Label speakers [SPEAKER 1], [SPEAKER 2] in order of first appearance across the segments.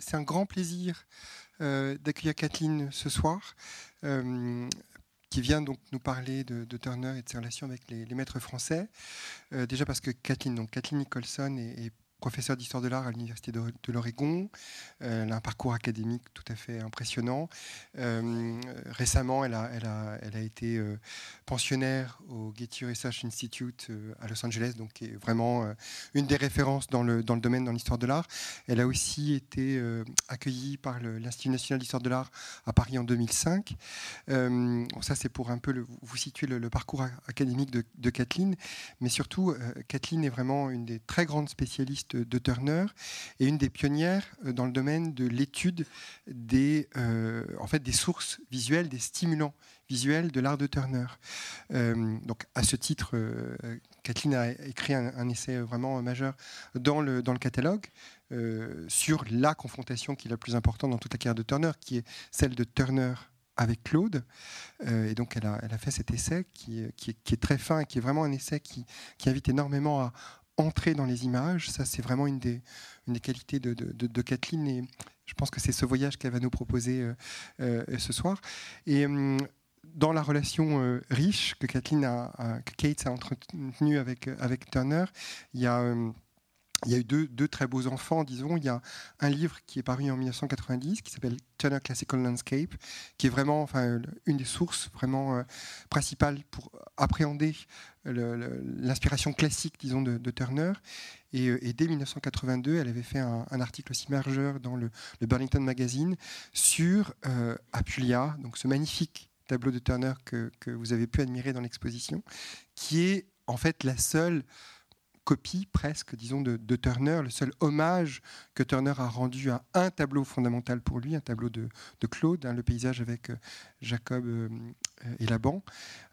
[SPEAKER 1] c'est un grand plaisir d'accueillir Kathleen ce soir qui vient donc nous parler de, Turner et de ses relations avec les, maîtres français. déjà parce que Kathleen Nicholson est professeure d'histoire de l'art à l'Université de, l'Oregon. Euh, elle a un parcours académique tout à fait impressionnant. Euh, récemment, elle a, été euh, pensionnaire au Getty Research Institute à Los Angeles, donc est vraiment une des références dans le, domaine, dans l'histoire de l'art. Elle a aussi été accueillie par l'Institut national d'histoire de l'art à Paris en 2005. ça, c'est pour un peu vous situer le, parcours académique de, Kathleen, mais surtout, Kathleen est vraiment une des très grandes spécialistes de, Turner et une des pionnières euh, dans le domaine de l'étude des, euh, en fait, des sources visuelles, des stimulants visuels de l'art de Turner. Euh, donc, à ce titre, Kathleen a écrit un, essai vraiment majeur dans le, dans le catalogue sur la confrontation qui est la plus importante dans toute la carrière de Turner, qui est celle de Turner avec Claude. et donc, elle a, elle a, fait cet essai qui, qui, est, très fin et qui est vraiment un essai qui, qui invite énormément à, entrer dans les images. Ça, c'est vraiment une des, qualités de, Kathleen. Et je pense que c'est ce voyage qu'elle va nous proposer euh, euh, ce soir. Et hum, dans la relation euh, riche que Kathleen a, que Kate a entretenue avec, avec Turner, il y a hum, il y a eu deux, très beaux enfants, disons. Il y a un livre qui est paru en 1990 qui s'appelle Turner Classical Landscape, qui est vraiment enfin, une des sources vraiment euh, principales pour appréhender l'inspiration classique, disons, de, Turner. Euh, et, dès 1982, elle avait fait un, article aussi majeur dans le, Burlington Magazine sur euh, Apulia, donc ce magnifique tableau de Turner que vous avez pu admirer dans l'exposition, qui est en fait la seule copie presque, disons, de, Turner, le seul hommage que Turner a rendu à un tableau fondamental pour lui, un tableau de, Claude, hein, le paysage avec euh, Jacob euh, et Laban.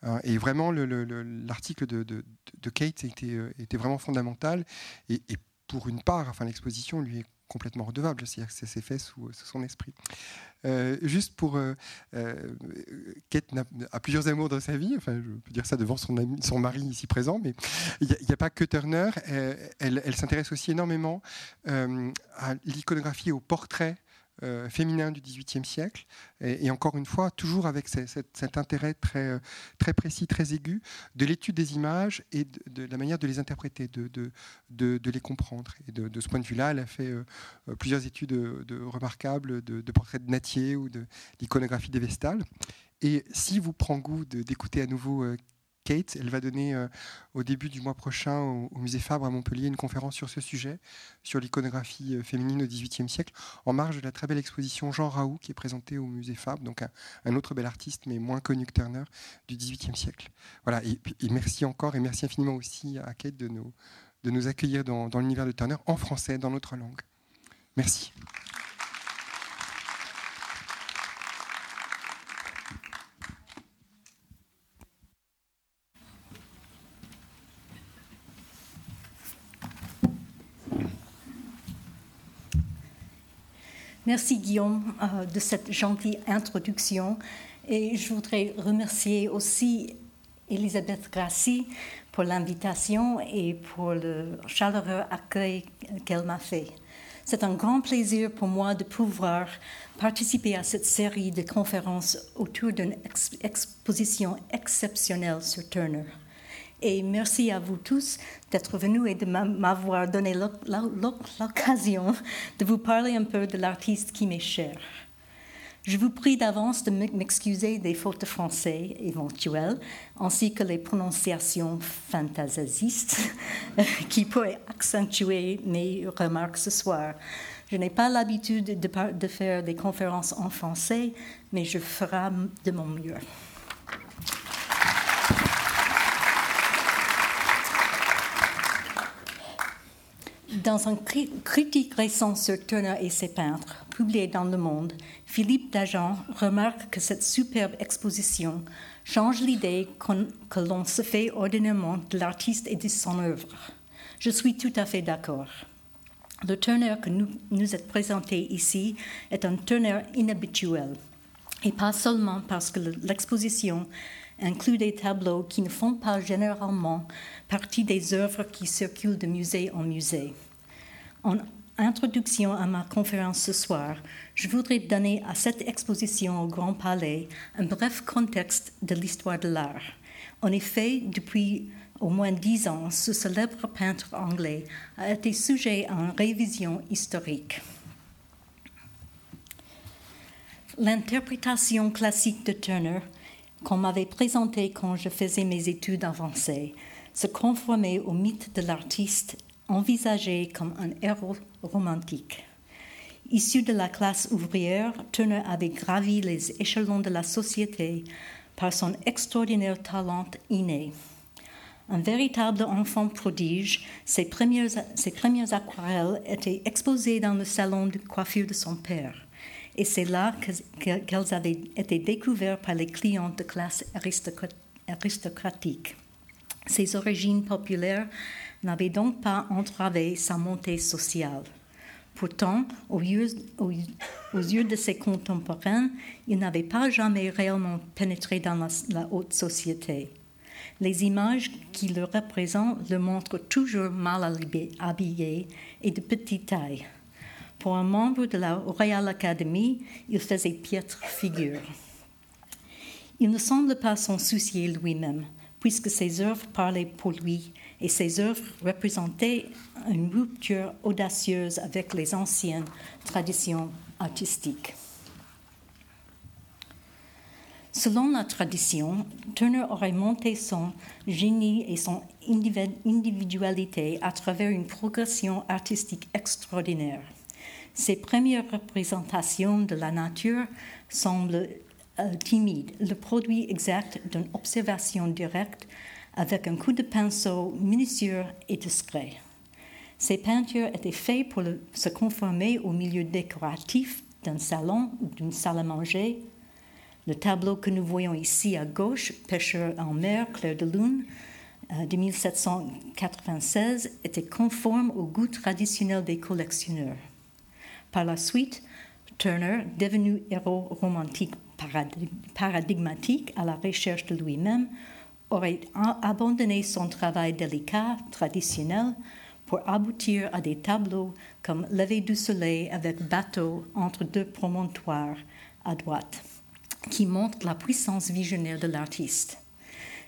[SPEAKER 1] Euh, et vraiment, l'article de, Kate était, vraiment fondamental. Et, et pour une part, enfin, l'exposition lui est complètement redevable, c'est-à-dire que ça s'est fait sous, son esprit. Euh, juste pour... Euh, euh, Kate a, plusieurs amours dans sa vie, enfin, je peux dire ça devant son, mari ici présent, mais il n'y a, pas que Turner, elle, elle s'intéresse aussi énormément à l'iconographie, au portrait euh, féminin du XVIIIe siècle, et, encore une fois, toujours avec cet intérêt très, euh, très précis, très aigu de l'étude des images et de, la manière de les interpréter, de, les comprendre. De, ce point de vue-là, elle a fait euh, plusieurs études de, remarquables de, portraits de Natier ou de l'iconographie des Vestales. Et si vous prend goût d'écouter à nouveau Kate. Elle va donner euh, au début du mois prochain au, Musée Fabre à Montpellier une conférence sur ce sujet, sur l'iconographie euh, féminine au XVIIIe siècle, en marge de la très belle exposition Jean Raoult qui est présentée au Musée Fabre, donc un, autre bel artiste, mais moins connu que Turner, du XVIIIe siècle. Voilà, et, merci encore et merci infiniment aussi à Kate de nous, de nous accueillir dans l'univers de Turner en français, dans notre langue. Merci.
[SPEAKER 2] Merci Guillaume euh, de cette gentille introduction et je voudrais remercier aussi Elisabeth Grassi pour l'invitation et pour le chaleureux accueil qu'elle m'a fait. C'est un grand plaisir pour moi de pouvoir participer à cette série de conférences autour d'une exposition exceptionnelle sur Turner. Et merci à vous tous d'être venus et de m'avoir donné l'occasion de vous parler un peu de l'artiste qui m'est cher. Je vous prie d'avance de m'excuser des fautes de français éventuelles, ainsi que les prononciations fantasistes qui pourraient accentuer mes remarques ce soir. Je n'ai pas l'habitude de, de faire des conférences en français, mais je ferai de mon mieux. Dans un critique récent sur Turner et ses peintres, publié dans Le Monde, Philippe Dagen remarque que cette superbe exposition change l'idée que l'on se fait ordinairement de l'artiste et de son œuvre. Je suis tout à fait d'accord. Le Turner que nous nous est présenté ici est un Turner inhabituel, et pas seulement parce que l'exposition inclut des tableaux qui ne font pas généralement partie des œuvres qui circulent de musée en musée. En introduction à ma conférence ce soir, je voudrais donner à cette exposition au Grand Palais un bref contexte de l'histoire de l'art. En effet, depuis au moins dix ans, ce célèbre peintre anglais a été sujet à une révision historique. L'interprétation classique de Turner, qu'on m'avait présentée quand je faisais mes études avancées, se conformait au mythe de l'artiste envisagé comme un héros romantique. Issu de la classe ouvrière, Turner avait gravi les échelons de la société par son extraordinaire talent inné. Un véritable enfant prodige, ses premières, ses premières aquarelles étaient exposées dans le salon de coiffure de son père. Et c'est là qu'elles avaient été découvertes par les clients de classe aristocratique. Ses origines populaires n'avaient donc pas entravé sa montée sociale. Pourtant, aux yeux, aux, yeux, de ses contemporains, il n'avait pas jamais réellement pénétré dans la, la, haute société. Les images qui le représentent le montrent toujours mal habillé et de petite taille. Pour un membre de la Royal Academy, il faisait piètre figure. Il ne semble pas s'en soucier lui-même, puisque ses œuvres parlaient pour lui et ses œuvres représentaient une rupture audacieuse avec les anciennes traditions artistiques. Selon la tradition, Turner aurait monté son génie et son individualité à travers une progression artistique extraordinaire. Ses premières représentations de la nature semblent euh, timides, le produit exact d'une observation directe avec un coup de pinceau minutieux et discret. Ces peintures étaient faites pour se conformer au milieu décoratif d'un salon ou d'une salle à manger. Le tableau que nous voyons ici à gauche, Pêcheur en mer, clair de lune, euh, de 1796, était conforme au goût traditionnel des collectionneurs. Par la suite, Turner, devenu héros romantique paradigmatique à la recherche de lui-même, aurait abandonné son travail délicat, traditionnel, pour aboutir à des tableaux comme Lever du soleil avec bateau entre deux promontoires à droite, qui montrent la puissance visionnaire de l'artiste.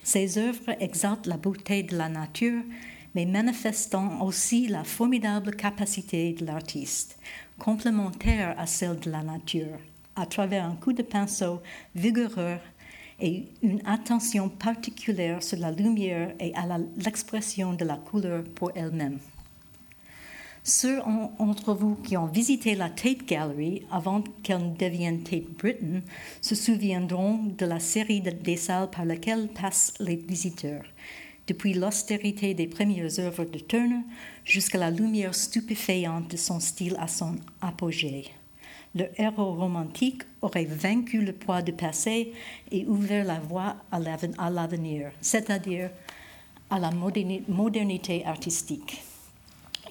[SPEAKER 2] Ses œuvres exaltent la beauté de la nature, mais manifestant aussi la formidable capacité de l'artiste, complémentaire à celle de la nature, à travers un coup de pinceau vigoureux et une attention particulière sur la lumière et à l'expression de la couleur pour elle-même. Ceux d'entre vous qui ont visité la Tate Gallery avant qu'elle devienne Tate Britain se souviendront de la série de, des salles par lesquelles passent les visiteurs, depuis l'austérité des premières œuvres de Turner jusqu'à la lumière stupéfiante de son style à son apogée le héros romantique aurait vaincu le poids du passé et ouvert la voie à l'avenir, c'est-à-dire à la modernité artistique.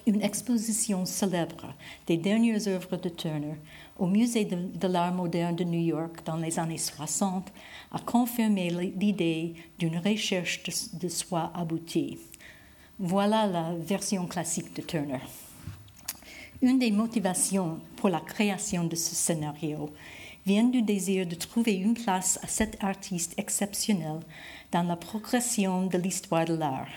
[SPEAKER 2] Une exposition célèbre des dernières œuvres de Turner au Musée de, l'art moderne de New York dans les années 60 a confirmé l'idée d'une recherche de soi aboutie. Voilà la version classique de Turner. Une des motivations pour la création de ce scénario vient du désir de trouver une place à cet artiste exceptionnel dans la progression de l'histoire de l'art.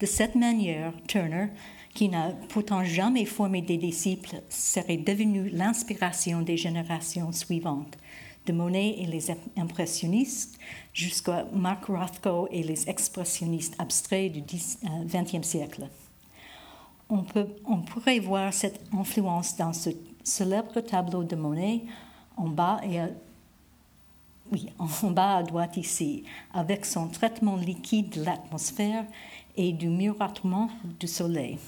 [SPEAKER 2] De cette manière, Turner, qui n'a pourtant jamais formé des disciples, serait devenu l'inspiration des générations suivantes, de Monet et les impressionnistes jusqu'à Mark Rothko et les expressionnistes abstraits du XXe euh, siècle on, peut, on pourrait voir cette influence dans ce célèbre tableau de Monet en bas et oui, en bas à droite ici, avec son traitement liquide de l'atmosphère et du miroitement du soleil.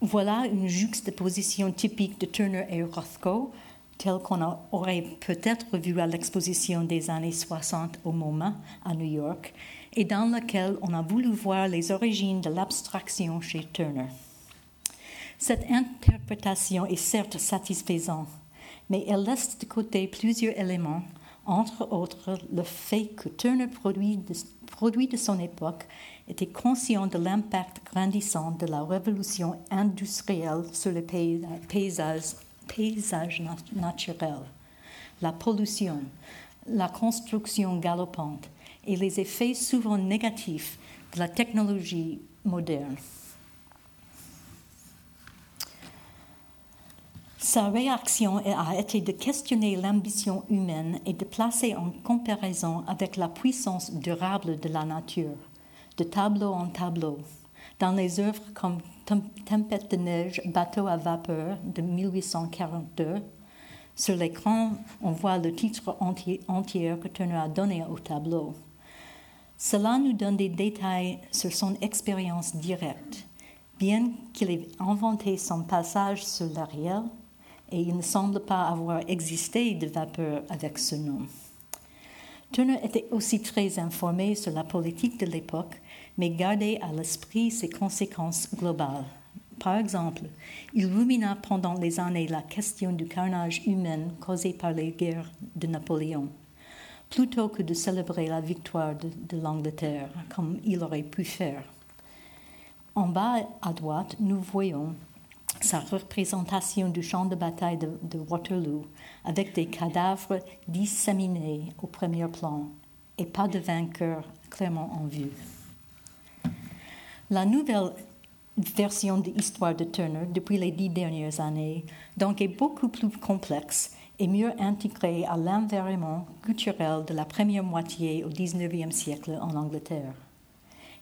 [SPEAKER 2] Voilà une juxtaposition typique de Turner et Rothko, telle qu'on aurait peut-être vu à l'exposition des années 60 au MoMA à New York, et dans laquelle on a voulu voir les origines de l'abstraction chez Turner. Cette interprétation est certes satisfaisante, mais elle laisse de côté plusieurs éléments, entre autres le fait que Turner, produit de, son époque, était conscient de l'impact grandissant de la révolution industrielle sur les paysages, paysages naturels, la pollution, la construction galopante et les effets souvent négatifs de la technologie moderne. Sa réaction a été de questionner l'ambition humaine et de placer en comparaison avec la puissance durable de la nature, de tableau en tableau. Dans les œuvres comme Tempête de neige, Bateau à vapeur de 1842, sur l'écran, on voit le titre entier, que Turner a donné au tableau. Cela nous donne des détails sur son expérience directe. Bien qu'il ait inventé son passage sur l'Ariel, et il ne semble pas avoir existé de vapeur avec ce nom. Turner était aussi très informé sur la politique de l'époque, mais gardait à l'esprit ses conséquences globales. Par exemple, il rumina pendant les années la question du carnage humain causé par les guerres de Napoléon, plutôt que de célébrer la victoire de, de l'Angleterre, comme il aurait pu faire. En bas à droite, nous voyons sa représentation du champ de bataille de, Waterloo, avec des cadavres disséminés au premier plan et pas de vainqueur clairement en vue. La nouvelle version de l'histoire de Turner depuis les dix dernières années, donc, est beaucoup plus complexe et mieux intégrée à l'environnement culturel de la première moitié au XIXe siècle en Angleterre.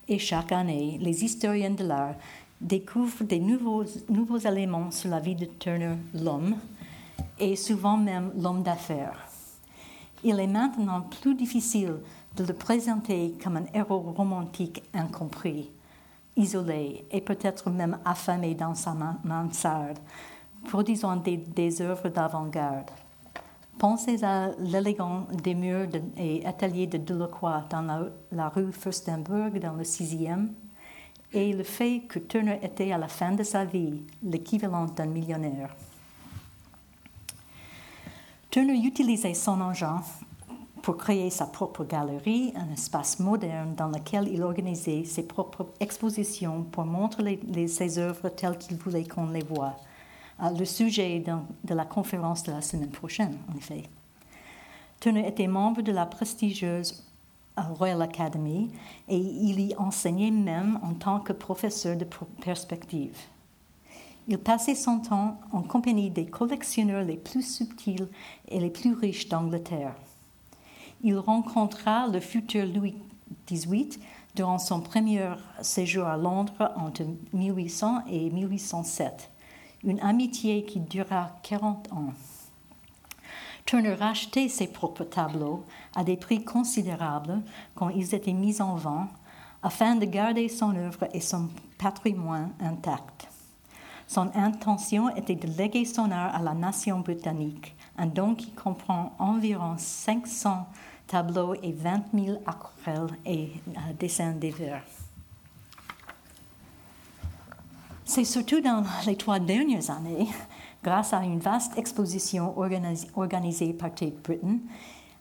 [SPEAKER 2] Et chaque année, les historiens de l'art découvre des nouveaux, éléments sur la vie de Turner, l'homme, et souvent même l'homme d'affaires. Il est maintenant plus difficile de le présenter comme un héros romantique incompris, isolé et peut-être même affamé dans sa mansarde, produisant des œuvres d'avant-garde. Pensez à l'élégant des murs et ateliers de Delacroix dans la, rue Furstenberg dans le 6e, et le fait que Turner était à la fin de sa vie l'équivalent d'un millionnaire. Turner utilisait son argent pour créer sa propre galerie, un espace moderne dans lequel il organisait ses propres expositions pour montrer ses œuvres telles qu'il voulait qu'on les voie. Euh, le sujet de la conférence de la semaine prochaine, en effet. Turner était membre de la prestigieuse Royal Academy et il y enseignait même en tant que professeur de perspective. Il passait son temps en compagnie des collectionneurs les plus subtils et les plus riches d'Angleterre. Il rencontra le futur Louis XVIII durant son premier séjour à Londres entre 1800 et 1807, une amitié qui dura 40 ans. Turner rachetait ses propres tableaux à des prix considérables quand ils étaient mis en vente afin de garder son œuvre et son patrimoine intact. Son intention était de léguer son art à la nation britannique, un don qui comprend environ 500 tableaux et 20 000 aquarelles et euh, dessins d'hiver. C'est surtout dans les trois dernières années grâce à une vaste exposition organisée par Tate Britain,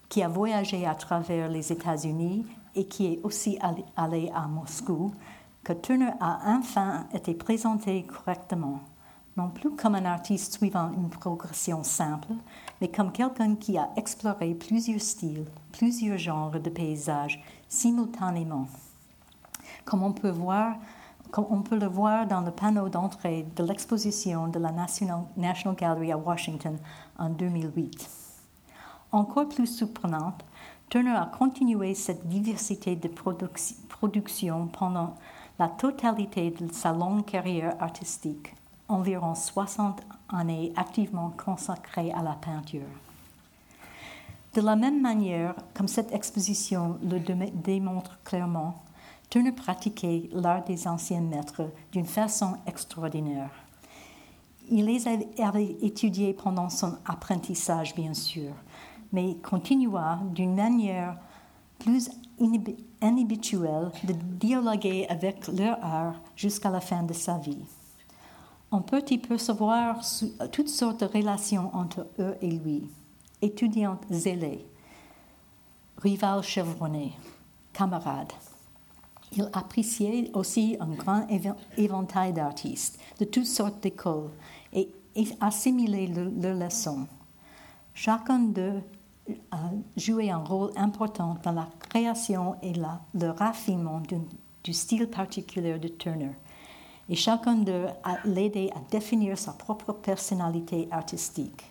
[SPEAKER 2] qui a voyagé à travers les États-Unis et qui est aussi allé à Moscou, que Turner a enfin été présenté correctement, non plus comme un artiste suivant une progression simple, mais comme quelqu'un qui a exploré plusieurs styles, plusieurs genres de paysages simultanément. Comme on peut voir, on peut le voir dans le panneau d'entrée de l'exposition de la National, Gallery à Washington en 2008. Encore plus surprenante, Turner a continué cette diversité de production pendant la totalité de sa longue carrière artistique, environ 60 années activement consacrées à la peinture. De la même manière, comme cette exposition le démontre clairement, Turner pratiquait l'art des anciens maîtres d'une façon extraordinaire. Il les avait étudiés pendant son apprentissage, bien sûr, mais continua d'une manière plus inhabituelle de dialoguer avec leur art jusqu'à la fin de sa vie. On peut y percevoir toutes sortes de relations entre eux et lui. Étudiante zélée, rival chevronné, camarade. Il appréciait aussi un grand éventail d'artistes de toutes sortes d'écoles et assimilait leurs leçons. Chacun d'eux a joué un rôle important dans la création et le raffinement du, style particulier de Turner. Et chacun d'eux a l'aidé à définir sa propre personnalité artistique.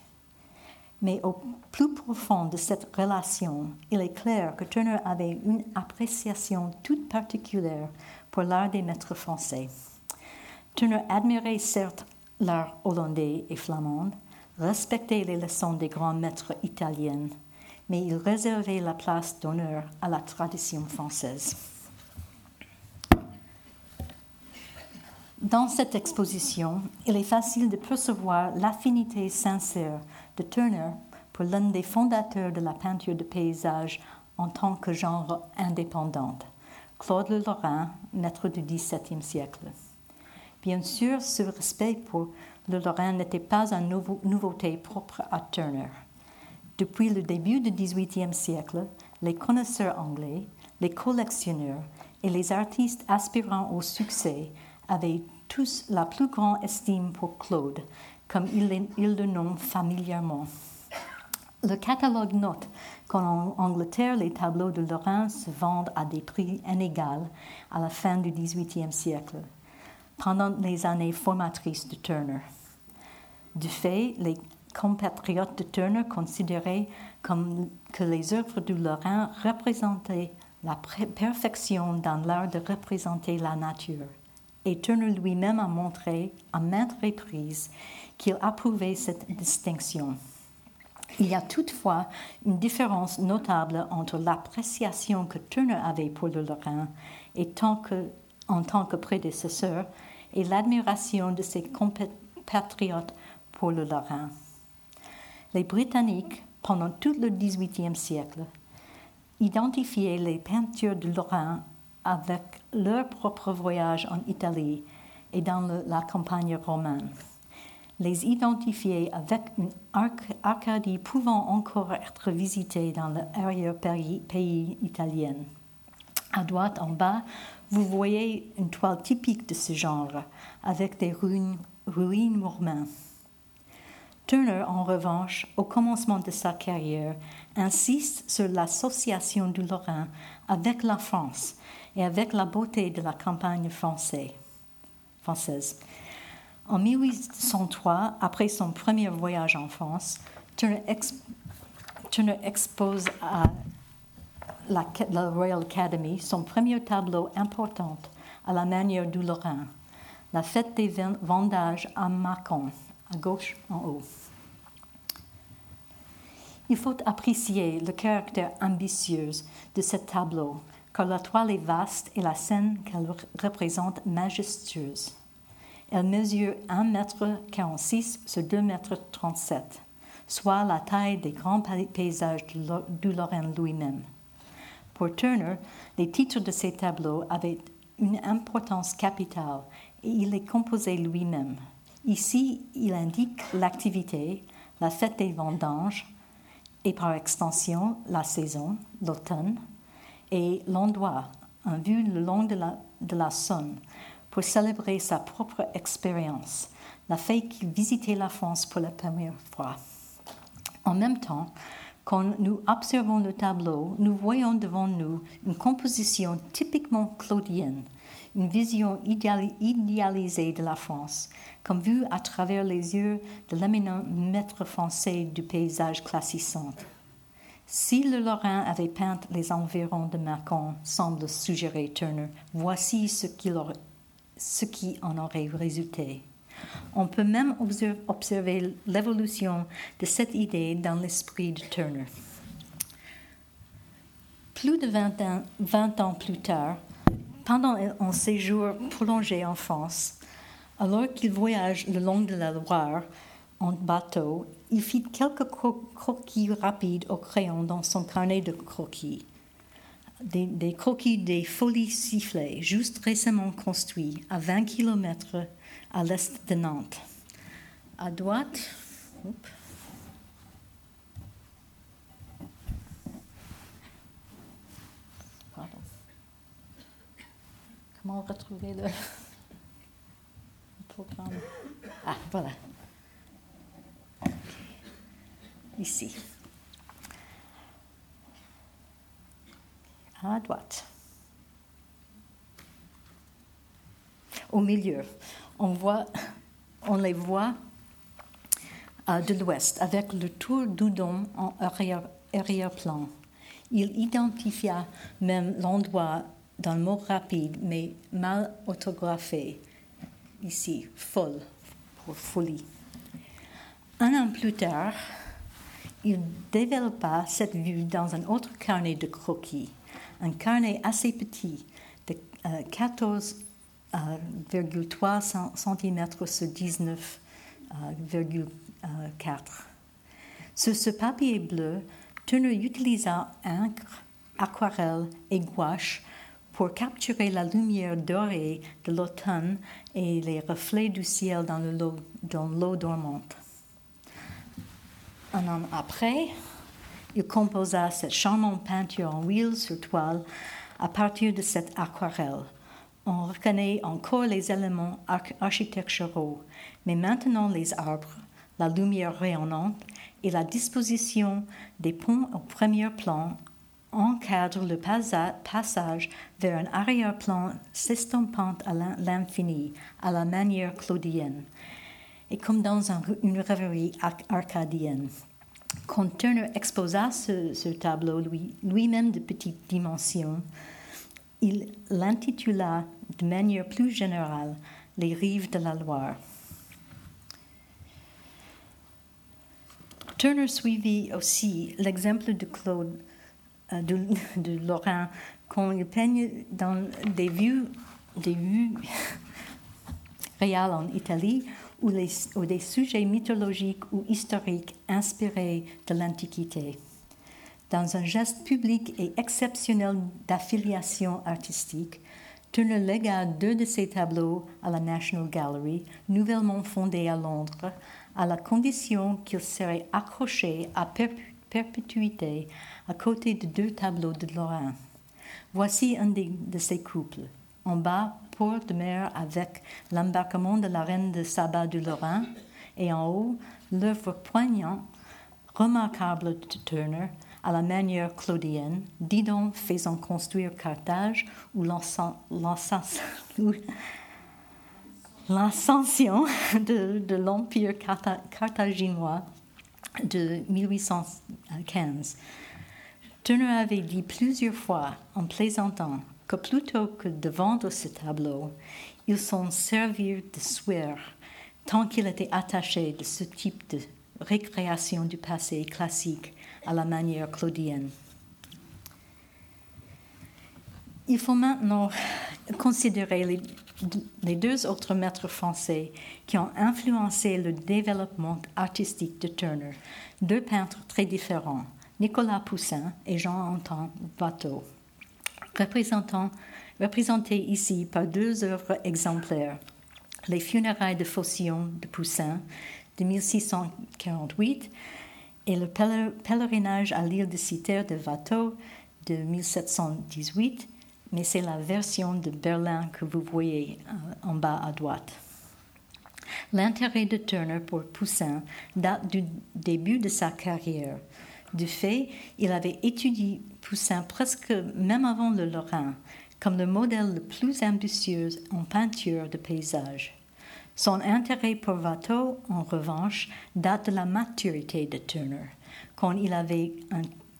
[SPEAKER 2] Mais au plus profond de cette relation, il est clair que Turner avait une appréciation toute particulière pour l'art des maîtres français. Turner admirait certes l'art hollandais et flamand, respectait les leçons des grands maîtres italiens, mais il réservait la place d'honneur à la tradition française. Dans cette exposition, il est facile de percevoir l'affinité sincère de Turner pour l'un des fondateurs de la peinture de paysage en tant que genre indépendant, Claude Le Lorrain, maître du XVIIe siècle. Bien sûr, ce respect pour Le Lorrain n'était pas une nouveauté propre à Turner. Depuis le début du XVIIIe siècle, les connaisseurs anglais, les collectionneurs et les artistes aspirant au succès avaient tous la plus grande estime pour Claude, comme il, le nomme familièrement. Le catalogue note qu'en Angleterre, les tableaux de Lorrain se vendent à des prix inégaux à la fin du XVIIIe siècle, pendant les années formatrices de Turner. Du fait, les compatriotes de Turner considéraient que les œuvres de Lorrain représentaient la perfection dans l'art de représenter la nature et Turner lui-même a montré à maintes reprises qu'il approuvait cette distinction. Il y a toutefois une différence notable entre l'appréciation que Turner avait pour le Lorrain et en tant que prédécesseur et l'admiration de ses compatriotes pour le Lorrain. Les Britanniques, pendant tout le XVIIIe siècle, identifiaient les peintures de Lorrain avec leur propre voyage en Italie et dans la campagne romaine. Les identifier avec une Arcadie pouvant encore être visitée dans l'arrière-pays italien. À droite en bas, vous voyez une toile typique de ce genre, avec des ruines, ruines Turner, en revanche, au commencement de sa carrière, insiste sur l'association du Lorrain avec la France et avec la beauté de la campagne française. En 1803, après son premier voyage en France, Turner, expose à la, Royal Academy son premier tableau important à la manière du Lorrain, la fête des vendages à Mâcon, à gauche en haut. Il faut apprécier le caractère ambitieux de ce tableau car la toile est vaste et la scène qu'elle représente majestueuse. Elle mesure 1,46 m sur 2,37 m, soit la taille des grands paysages du Lorraine lui-même. Pour Turner, les titres de ces tableaux avaient une importance capitale et il les composait lui-même. Ici, il indique l'activité, la fête des vendanges et par extension la saison, l'automne, et l'endroit, en vue le long de la, de la Saône, pour célébrer sa propre expérience, la fait qu'il visitait la France pour la première fois. En même temps, quand nous observons le tableau, nous voyons devant nous une composition typiquement claudienne, une vision idéalisée de la France, comme vue à travers les yeux de l'éminent maître français du paysage classissant. Si le Lorrain avait peint les environs de Mâcon, semble suggérer Turner, voici ce qui, en aurait résulté. On peut même observer l'évolution de cette idée dans l'esprit de Turner. Plus de 20 ans, 20 ans plus tard, pendant un séjour prolongé en France, alors qu'il voyage le long de la Loire en bateau, il fit quelques croquis rapides au crayon dans son carnet de croquis. Des, croquis des folies sifflées, juste récemment construits à 20 km à l'est de Nantes. À droite, comment retrouver le, programme? Ah, voilà. Ici. À droite. Au milieu, on, voit, on les voit euh, de l'ouest avec le tour d'Oudon en arrière-plan. Il identifia même l'endroit d'un mot rapide mais mal orthographié. Ici, folle, pour folie. Un an plus tard, il développa cette vue dans un autre carnet de croquis, un carnet assez petit de 14,3 euh, cm sur 19,4. Sur ce papier bleu, Turner utilisa encre, aquarelle et gouache pour capturer la lumière dorée de l'automne et les reflets du ciel dans l'eau dormante. Un an après, il composa cette charmante peinture en huile sur toile à partir de cette aquarelle. On reconnaît encore les éléments architecturaux, mais maintenant les arbres, la lumière rayonnante et la disposition des ponts au premier plan encadrent le passage vers un arrière-plan s'estampant à l'infini, à la manière claudienne, et comme dans une rêverie arcadienne. Quand Turner exposa ce, tableau lui-même de petite dimension, il l'intitula de manière plus générale Les rives de la Loire. Turner suivit aussi l'exemple de Claude euh, de, Lorrain quand il peigne dans des vues réelles en Italie ou, ou des sujets mythologiques ou historiques inspirés de l'Antiquité. Dans un geste public et exceptionnel d'affiliation artistique, Turner légua deux de ses tableaux à la National Gallery, nouvellement fondée à Londres, à la condition qu'ils seraient accrochés à perpétuité à côté de deux tableaux de Lorrain. Voici un de ces couples. En bas, port de mer avec l'embarquement de la reine de Saba du Lorrain, et en haut, l'œuvre poignante, remarquable de Turner, à la manière claudienne, Didon faisant construire Carthage ou l'ascension de, de l'Empire carthaginois de 1815. Turner avait dit plusieurs fois, en plaisantant, que plutôt que de vendre ce tableau, ils s'en servirent de souhait tant qu'il était attaché de ce type de récréation du passé classique à la manière claudienne. Il faut maintenant considérer les, les, deux autres maîtres français qui ont influencé le développement artistique de Turner, deux peintres très différents, Nicolas Poussin et Jean-Antoine Watteau, représentés ici par deux œuvres exemplaires, Les funérailles de Faucillon de Poussin de 1648 et le pèlerinage à l'île de Citer de Watteau de 1718, mais c'est la version de Berlin que vous voyez euh, en bas à droite. L'intérêt de Turner pour Poussin date du début de sa carrière. Du fait, il avait étudié Poussin presque même avant le Lorrain comme le modèle le plus ambitieux en peinture de paysage. Son intérêt pour Watteau, en revanche, date de la maturité de Turner, quand il avait,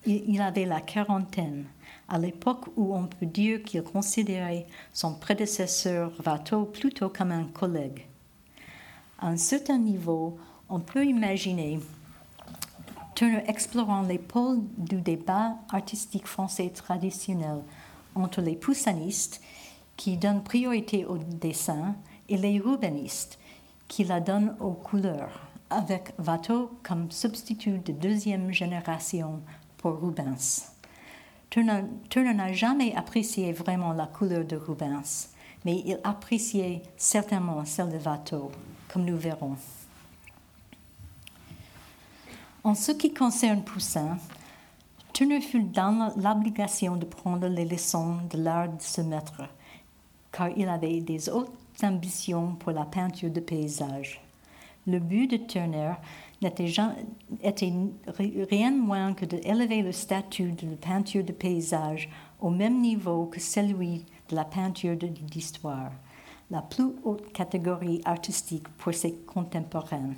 [SPEAKER 2] il avait la quarantaine, à l'époque où on peut dire qu'il considérait son prédécesseur Watteau plutôt comme un collègue. À un certain niveau, on peut imaginer Turner explorant les pôles du débat artistique français traditionnel entre les poussanistes, qui donnent priorité au dessin, et les rubenistes, qui la donnent aux couleurs, avec Watteau comme substitut de deuxième génération pour Rubens. Turner n'a jamais apprécié vraiment la couleur de Rubens, mais il appréciait certainement celle de Watteau, comme nous verrons. En ce qui concerne Poussin, Turner fut dans l'obligation de prendre les leçons de l'art de ce maître car il avait des hautes ambitions pour la peinture de paysage. Le but de Turner n'était rien moins que d'élever le statut de la peinture de paysage au même niveau que celui de la peinture d'histoire, la plus haute catégorie artistique pour ses contemporains.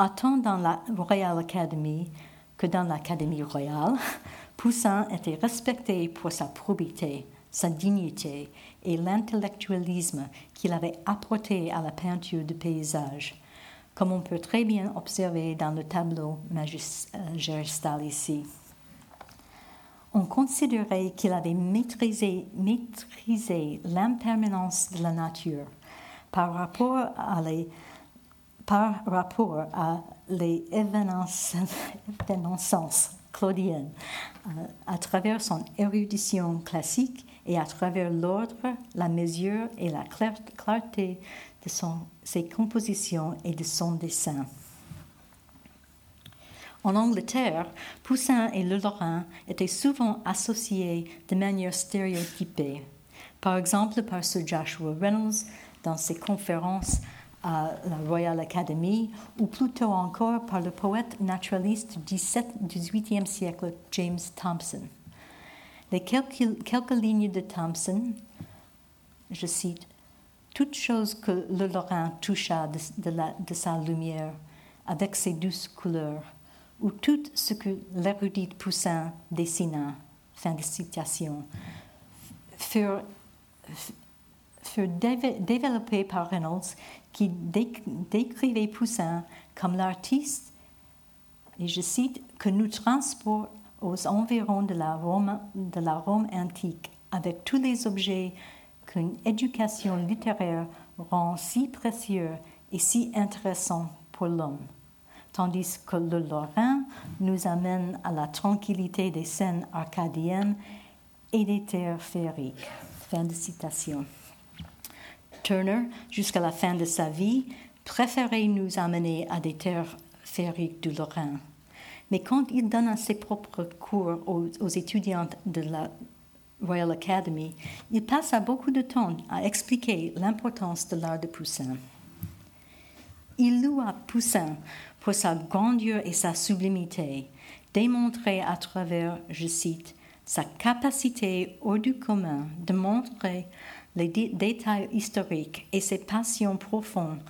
[SPEAKER 2] Autant dans la Royal Academy que dans l'Académie royale, Poussin était respecté pour sa probité, sa dignité et l'intellectualisme qu'il avait apporté à la peinture de paysage, comme on peut très bien observer dans le tableau magistral ici. On considérait qu'il avait maîtrisé, maîtrisé l'impermanence de la nature par rapport à les, par rapport à les événements claudiennes, euh, à travers son érudition classique et à travers l'ordre, la mesure et la clarté de ses compositions et de son dessin. En Angleterre, Poussin et Le Lorrain étaient souvent associés de manière stéréotypée, par exemple par Sir Joshua Reynolds dans ses conférences à la Royal Academy, ou plutôt encore par le poète naturaliste du XVIIIe siècle James Thompson. Les quelques, lignes de Thompson, je cite, Toute chose que le Lorrain toucha de, de sa lumière, avec ses douces couleurs, ou tout ce que l'érudite Poussin dessina, fin de citation, furent, furent développés par Reynolds, qui décrivait Poussin comme l'artiste, et je cite, que nous transporte aux environs de la Rome, de la Rome antique, avec tous les objets qu'une éducation littéraire rend si précieux et si intéressants pour l'homme tandis que le Lorrain nous amène à la tranquillité des scènes arcadiennes et des terres féeriques. Fin de citation. Turner, jusqu'à la fin de sa vie, préférait nous amener à des terres féeriques du Lorrain. Mais quand il donne ses propres cours aux, aux étudiantes de la Royal Academy, il passa beaucoup de temps à expliquer l'importance de l'art de Poussin. Il loua Poussin pour sa grandeur et sa sublimité, démontrée à travers, je cite, sa capacité hors du commun de montrer les détails historiques et ses passions profondes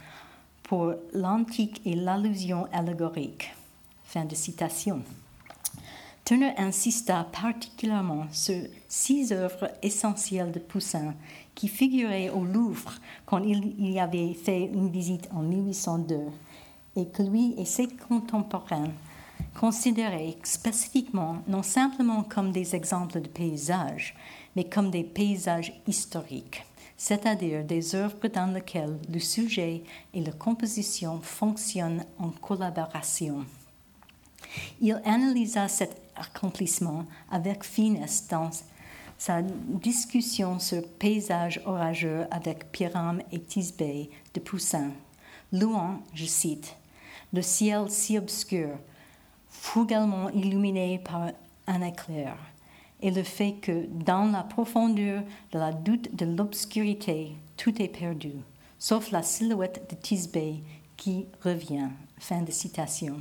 [SPEAKER 2] pour l'antique et l'allusion allégorique. Fin de citation. Turner insista particulièrement sur six œuvres essentielles de Poussin qui figuraient au Louvre quand il y avait fait une visite en 1802 et que lui et ses contemporains considéraient spécifiquement non simplement comme des exemples de paysages, mais comme des paysages historiques, c'est-à-dire des œuvres dans lesquelles le sujet et la composition fonctionnent en collaboration. Il analysa cet accomplissement avec finesse dans sa discussion sur Paysage orageux avec Pyram et Tisbé de Poussin, louant, je cite, le ciel si obscur, frugalement illuminé par un éclair, et le fait que dans la profondeur de la doute de l'obscurité, tout est perdu, sauf la silhouette de Tisbé qui revient. Fin de citation.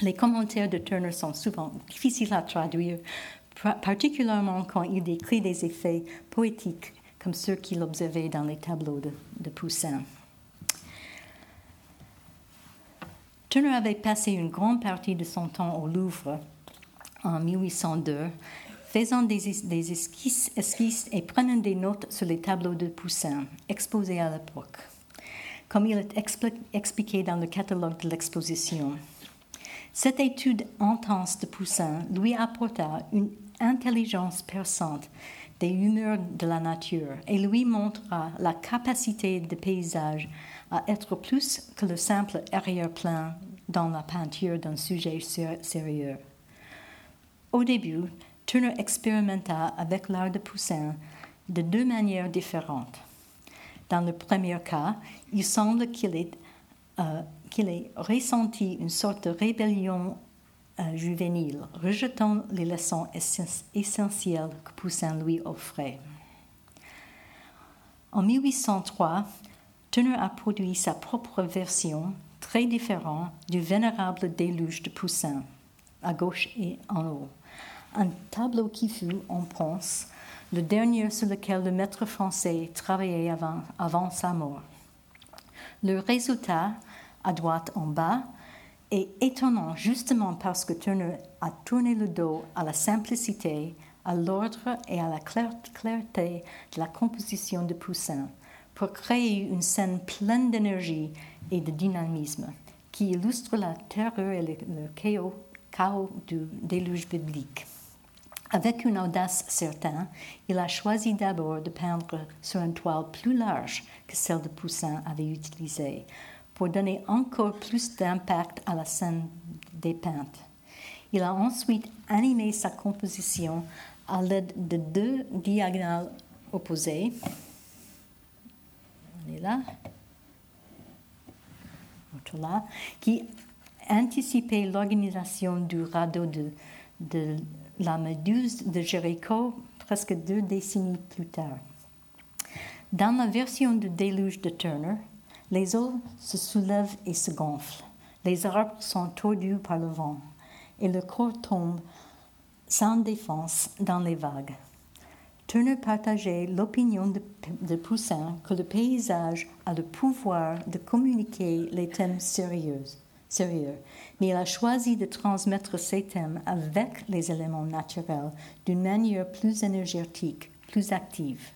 [SPEAKER 2] Les commentaires de Turner sont souvent difficiles à traduire, particulièrement quand il décrit des effets poétiques comme ceux qu'il observait dans les tableaux de Poussin. Turner avait passé une grande partie de son temps au Louvre en 1802, faisant des, esquisses, esquisses, et prenant des notes sur les tableaux de Poussin exposés à l'époque, comme il est expliqué dans le catalogue de l'exposition. Cette étude intense de Poussin lui apporta une intelligence perçante des humeurs de la nature et lui montra la capacité des paysages à être plus que le simple arrière-plan dans la peinture d'un sujet sérieux. Au début, Turner expérimenta avec l'art de Poussin de deux manières différentes. Dans le premier cas, il semble qu'il ait, euh, ait, ressenti une sorte de rébellion euh, juvénile, rejetant les leçons essentielles que Poussin lui offrait. En 1803, Turner a produit sa propre version, très différente du vénérable déluge de Poussin, à gauche et en haut. Un tableau qui fut, on pense, le dernier sur lequel le maître français travaillait avant, sa mort. Le résultat, à droite en bas, est étonnant justement parce que Turner a tourné le dos à la simplicité, à l'ordre et à la clarté de la composition de Poussin pour créer une scène pleine d'énergie et de dynamisme qui illustre la terreur et le, chaos du déluge biblique. Avec une audace certaine, il a choisi d'abord de peindre sur une toile plus large que celle de Poussin avait utilisée, pour donner encore plus d'impact à la scène dépeinte. Il a ensuite animé sa composition à l'aide de deux diagonales opposées. On est là. là, qui anticipaient l'organisation du radeau de, de la Méduse de Jéricho presque deux décennies plus tard. Dans la version du déluge de Turner, les eaux se soulèvent et se gonflent, les arbres sont tordus par le vent, et le corps tombe sans défense dans les vagues. Turner partageait l'opinion de, de, Poussin que le paysage a le pouvoir de communiquer les thèmes sérieux sérieux, mais il a choisi de transmettre ces thèmes avec les éléments naturels d'une manière plus énergétique, plus active.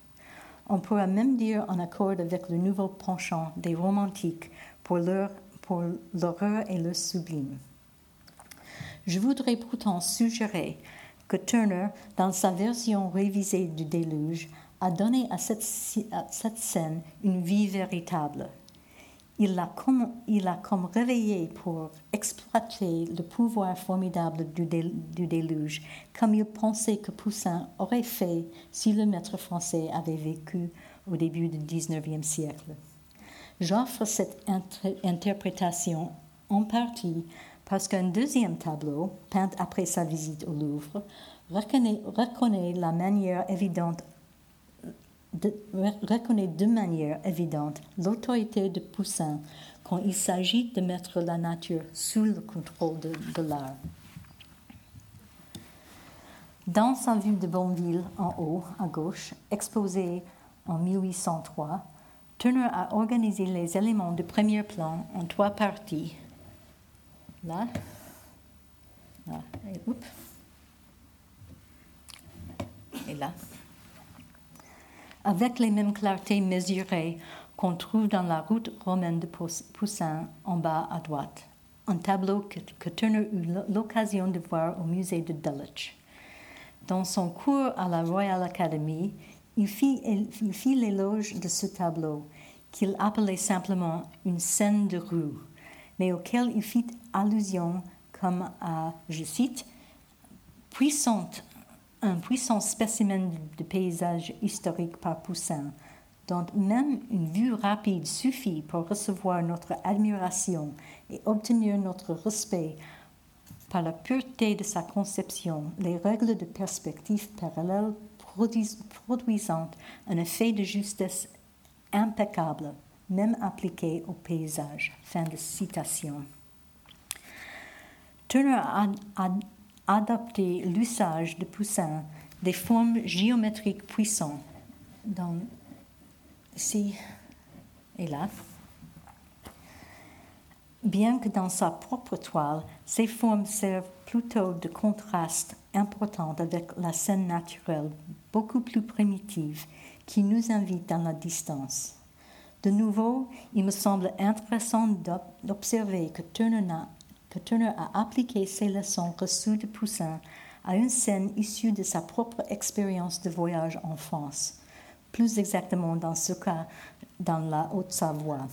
[SPEAKER 2] On pourra même dire en accord avec le nouveau penchant des romantiques pour l'horreur et le sublime. Je voudrais pourtant suggérer que Turner, dans sa version révisée du déluge, a donné à cette scène une vie véritable, il l'a comme, il a comme réveillé pour exploiter le pouvoir formidable du, déluge, comme il pensait que Poussin aurait fait si le maître français avait vécu au début du XIXe siècle. J'offre cette interprétation en partie parce qu'un deuxième tableau, peint après sa visite au Louvre, reconnaît, reconnaît la manière évidente de, reconnaît de manière évidente l'autorité de Poussin quand il s'agit de mettre la nature sous le contrôle de, de l'art. Dans sa vue de Bonneville en haut, à gauche, exposée en 1803, Turner a organisé les éléments du premier plan en trois parties. Là, là et là avec les mêmes clartés mesurées qu'on trouve dans la route romaine de Poussin en bas à droite, un tableau que, Turner eut l'occasion de voir au musée de Dulwich. Dans son cours à la Royal Academy, il fit, il fit l'éloge de ce tableau, qu'il appelait simplement une scène de rue, mais auquel il fit allusion comme à, je cite, puissante un puissant spécimen de paysage historique par Poussin, dont même une vue rapide suffit pour recevoir notre admiration et obtenir notre respect par la pureté de sa conception, les règles de perspective parallèle produisant un effet de justesse impeccable, même appliqué au paysage. Fin de citation. Turner a, a adapter l'usage de Poussin des formes géométriques puissantes, dans, ici et là. Bien que dans sa propre toile, ces formes servent plutôt de contraste important avec la scène naturelle, beaucoup plus primitive, qui nous invite dans la distance. De nouveau, il me semble intéressant d'observer que Turner que Turner a appliqué ses leçons reçues de Poussin à une scène issue de sa propre expérience de voyage en France, plus exactement dans ce cas dans la Haute-Savoie.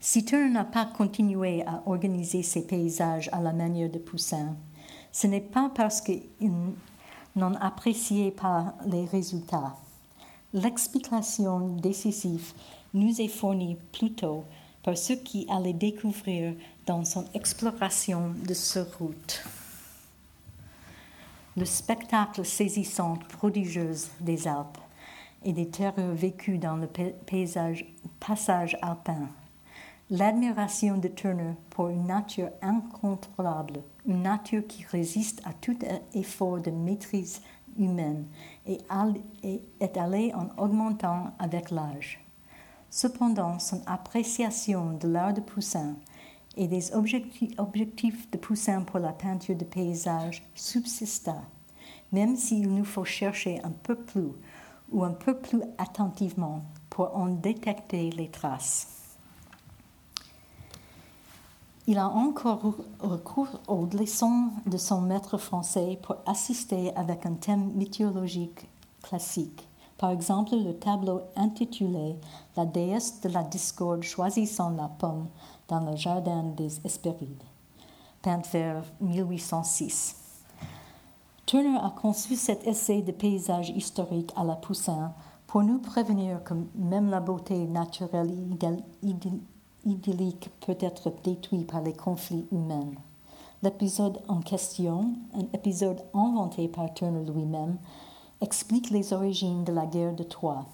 [SPEAKER 2] Si Turner n'a pas continué à organiser ses paysages à la manière de Poussin, ce n'est pas parce qu'il n'en appréciait pas les résultats. L'explication décisive nous est fournie plutôt par ceux qui allaient découvrir dans son exploration de ce route. Le spectacle saisissant, prodigieuse des Alpes, et des terreurs vécues dans le paysage, passage alpin. L'admiration de Turner pour une nature incontrôlable, une nature qui résiste à tout effort de maîtrise humaine et est allée en augmentant avec l'âge. Cependant, son appréciation de l'art de Poussin et des objectifs de Poussin pour la peinture de paysage subsista, même s'il nous faut chercher un peu plus ou un peu plus attentivement pour en détecter les traces. Il a encore recours aux leçons de son maître français pour assister avec un thème mythologique classique. Par exemple, le tableau intitulé La déesse de la discorde choisissant la pomme dans le jardin des Hespérides, peint vers 1806. Turner a conçu cet essai de paysage historique à la Poussin pour nous prévenir que même la beauté naturelle idyllique peut être détruite par les conflits humains. L'épisode en question, un épisode inventé par Turner lui-même, explique les origines de la guerre de Troie.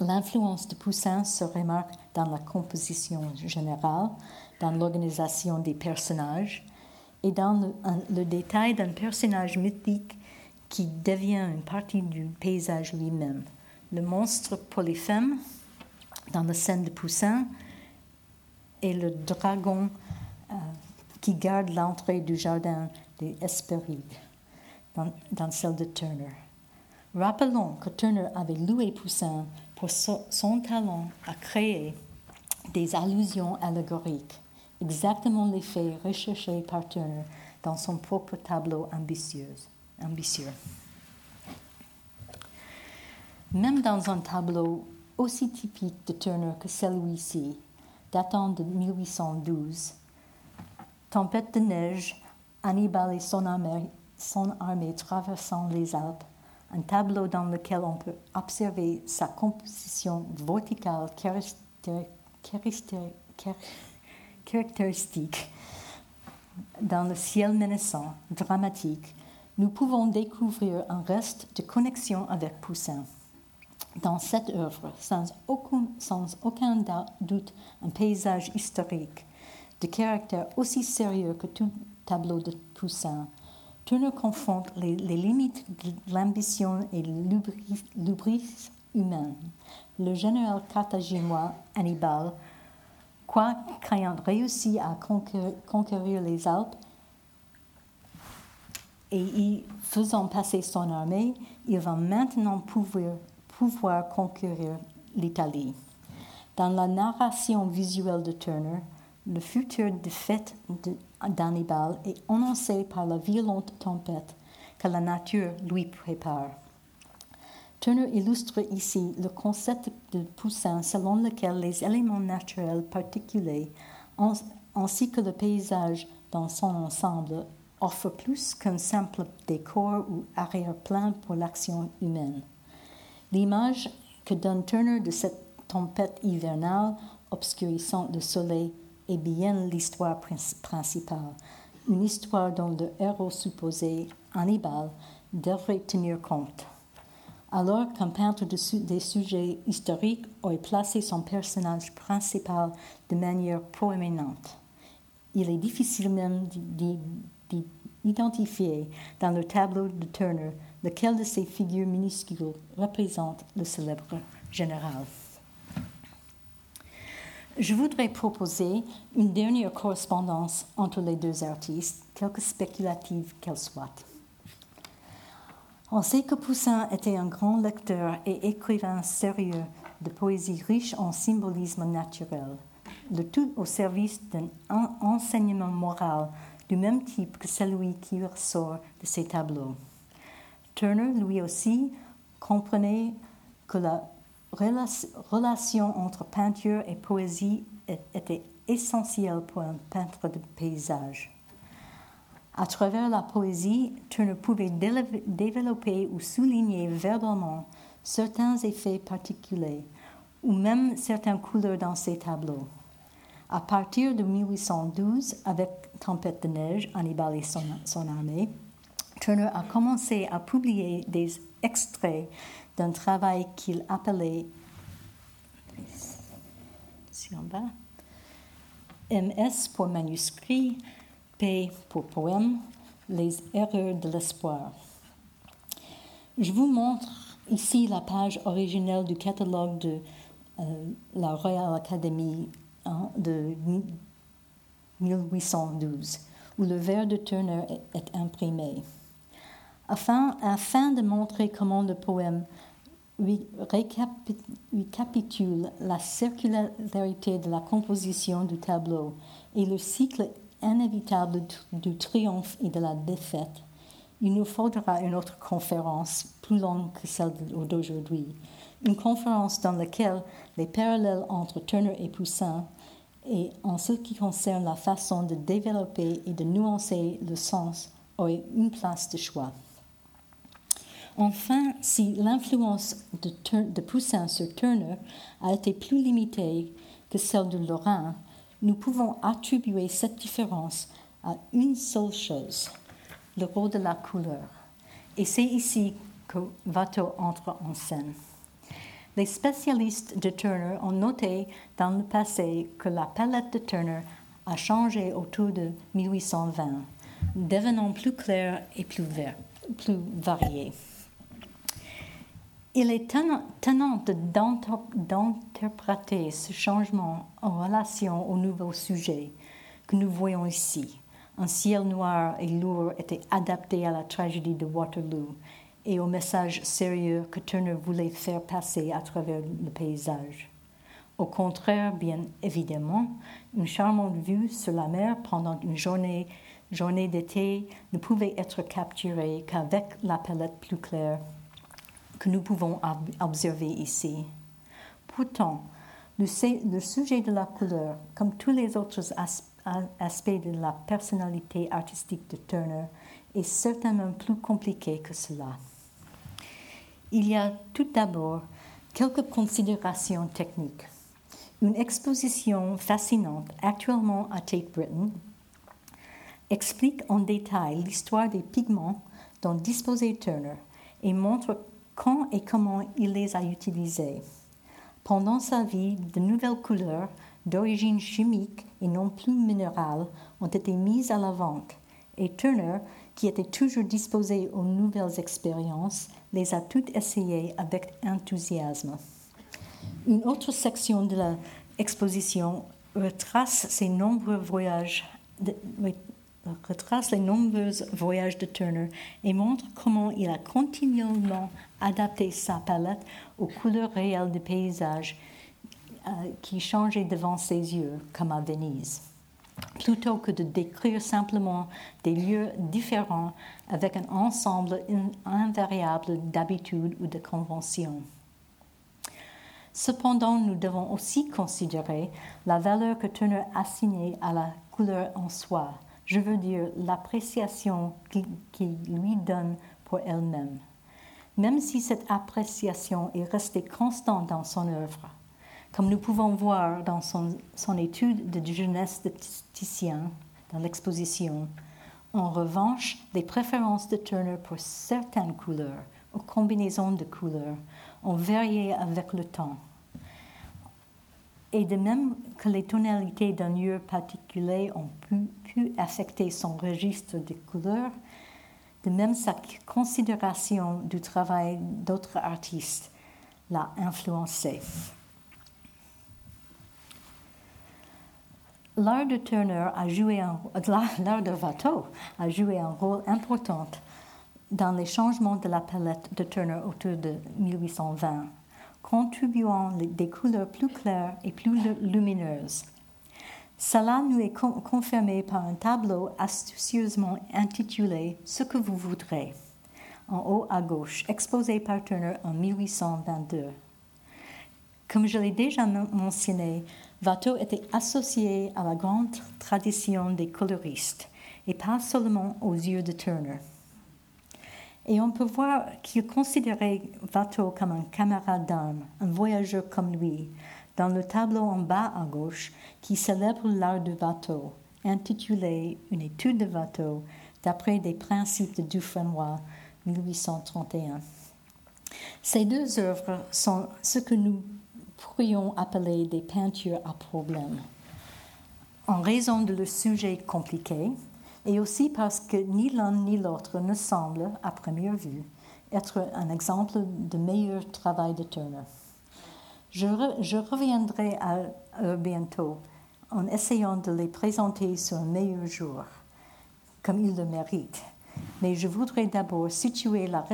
[SPEAKER 2] L'influence de Poussin se remarque dans la composition générale, dans l'organisation des personnages et dans le, détail d'un personnage mythique qui devient une partie du paysage lui-même. Le monstre Polyphème, dans la scène de Poussin, et le dragon euh, qui garde l'entrée du jardin des Hespérides, dans, dans celle de Turner. Rappelons que Turner avait loué Poussin pour son talent à créer des allusions allégoriques, exactement l'effet recherché par Turner dans son propre tableau ambitieux. ambitieux. Même dans un tableau aussi typique de Turner que celui-ci, datant de 1812, Tempête de neige, Hannibal et son armée, son armée traversant les Alpes, un tableau dans lequel on peut observer sa composition verticale caractéristique dans le ciel menaçant, dramatique, nous pouvons découvrir un reste de connexion avec Poussin. Dans cette œuvre, sans aucun, doute, un paysage historique de caractère aussi sérieux que tout tableau de Poussin, Turner confronte les, limites de l'ambition et l'ubris humaine. Le général carthaginois Hannibal, quoi qu'ayant réussi à conquérir, les Alpes et y faisant passer son armée, il va maintenant pouvoir, pouvoir conquérir l'Italie. Dans la narration visuelle de Turner, le futur défaite d'Hannibal est annoncé par la violente tempête que la nature lui prépare. Turner illustre ici le concept de Poussin selon lequel les éléments naturels particuliers ainsi que le paysage dans son ensemble offrent plus qu'un simple décor ou arrière-plan pour l'action humaine. L'image que donne Turner de cette tempête hivernale obscurissant le soleil est bien l'histoire principale, une histoire dont le héros supposé, Hannibal, devrait tenir compte. Alors qu'un peintre des sujets historiques aurait placé son personnage principal de manière proéminente, il est difficile même d'identifier dans le tableau de Turner lequel de ces figures minuscules représente le célèbre général. Je voudrais proposer une dernière correspondance entre les deux artistes, quelque spéculative qu'elle soit. On sait que Poussin était un grand lecteur et écrivain sérieux de poésie riche en symbolisme naturel, le tout au service d'un enseignement moral du même type que celui qui ressort de ses tableaux. Turner, lui aussi, comprenait que la relation entre peinture et poésie était essentielle pour un peintre de paysage. À travers la poésie, Turner pouvait développer ou souligner verbalement certains effets particuliers ou même certaines couleurs dans ses tableaux. À partir de 1812, avec Tempête de neige, Hannibal et son, son armée, Turner a commencé à publier des extraits d'un travail qu'il appelait bas, MS pour manuscrit, P pour poème, les erreurs de l'espoir. Je vous montre ici la page originelle du catalogue de euh, la Royal Academy hein, de 1812, où le vers de Turner est, imprimé. Afin, afin, de montrer comment le poème récapitule la circularité de la composition du tableau et le cycle inévitable du triomphe et de la défaite, il nous faudra une autre conférence plus longue que celle d'aujourd'hui, une conférence dans laquelle les parallèles entre Turner et Poussin et en ce qui concerne la façon de développer et de nuancer le sens auraient une place de choix. Enfin, si l'influence de, Poussin sur Turner a été plus limitée que celle de Lorrain, nous pouvons attribuer cette différence à une seule chose, le rôle de la couleur. Et c'est ici que Watteau entre en scène. Les spécialistes de Turner ont noté dans le passé que la palette de Turner a changé autour de 1820, devenant plus claire et plus, plus variée. Il est tenant d'interpréter ce changement en relation au nouveau sujet que nous voyons ici. Un ciel noir et lourd était adapté à la tragédie de Waterloo et au message sérieux que Turner voulait faire passer à travers le paysage. Au contraire, bien évidemment, une charmante vue sur la mer pendant une journée, journée d'été ne pouvait être capturée qu'avec la palette plus claire que nous pouvons observer ici. Pourtant, le, sujet de la couleur, comme tous les autres aspects de la personnalité artistique de Turner, est certainement plus compliqué que cela. Il y a tout d'abord quelques considérations techniques. Une exposition fascinante actuellement à Tate Britain explique en détail l'histoire des pigments dont disposait Turner et montre quand et comment il les a utilisés. Pendant sa vie, de nouvelles couleurs d'origine chimique et non plus minérale ont été mises à la vente et Turner, qui était toujours disposé aux nouvelles expériences, les a toutes essayées avec enthousiasme. Une autre section de l'exposition retrace ses nombreux voyages retrace les nombreux voyages de Turner et montre comment il a continuellement adapté sa palette aux couleurs réelles des paysages euh, qui changeaient devant ses yeux, comme à Venise, plutôt que de décrire simplement des lieux différents avec un ensemble invariable d'habitudes ou de conventions. Cependant, nous devons aussi considérer la valeur que Turner assignait à la couleur en soi, je veux dire l'appréciation qu'il lui donne pour elle-même. Même si cette appréciation est restée constante dans son œuvre, comme nous pouvons voir dans son, son étude de jeunesse de Titien dans l'exposition. En revanche, les préférences de Turner pour certaines couleurs ou combinaisons de couleurs ont varié avec le temps. Et de même que les tonalités d'un lieu particulier ont pu, affecter son registre de couleurs, de même sa considération du travail d'autres artistes l'a influencé. L'art de Turner a joué de Watteau a joué un rôle important dans les changements de la palette de Turner autour de 1820 contribuant des couleurs plus claires et plus lumineuses. Cela nous est confirmé par un tableau astucieusement intitulé Ce que vous voudrez, en haut à gauche, exposé par Turner en 1822. Comme je l'ai déjà mentionné, Watteau était associé à la grande tradition des coloristes, et pas seulement aux yeux de Turner. Et on peut voir qu'il considérait Watteau comme un camarade d'armes, un voyageur comme lui, dans le tableau en bas à gauche qui célèbre l'art de Watteau, intitulé Une étude de Watteau, d'après des principes de Dufresnoy, 1831. Ces deux œuvres sont ce que nous pourrions appeler des peintures à problème, en raison de leur sujet compliqué et aussi parce que ni l'un ni l'autre ne semble, à première vue, être un exemple de meilleur travail de Turner. Je, reviendrai à eux bientôt en essayant de les présenter sur un meilleur jour, comme ils le méritent. Mais je voudrais d'abord situer la,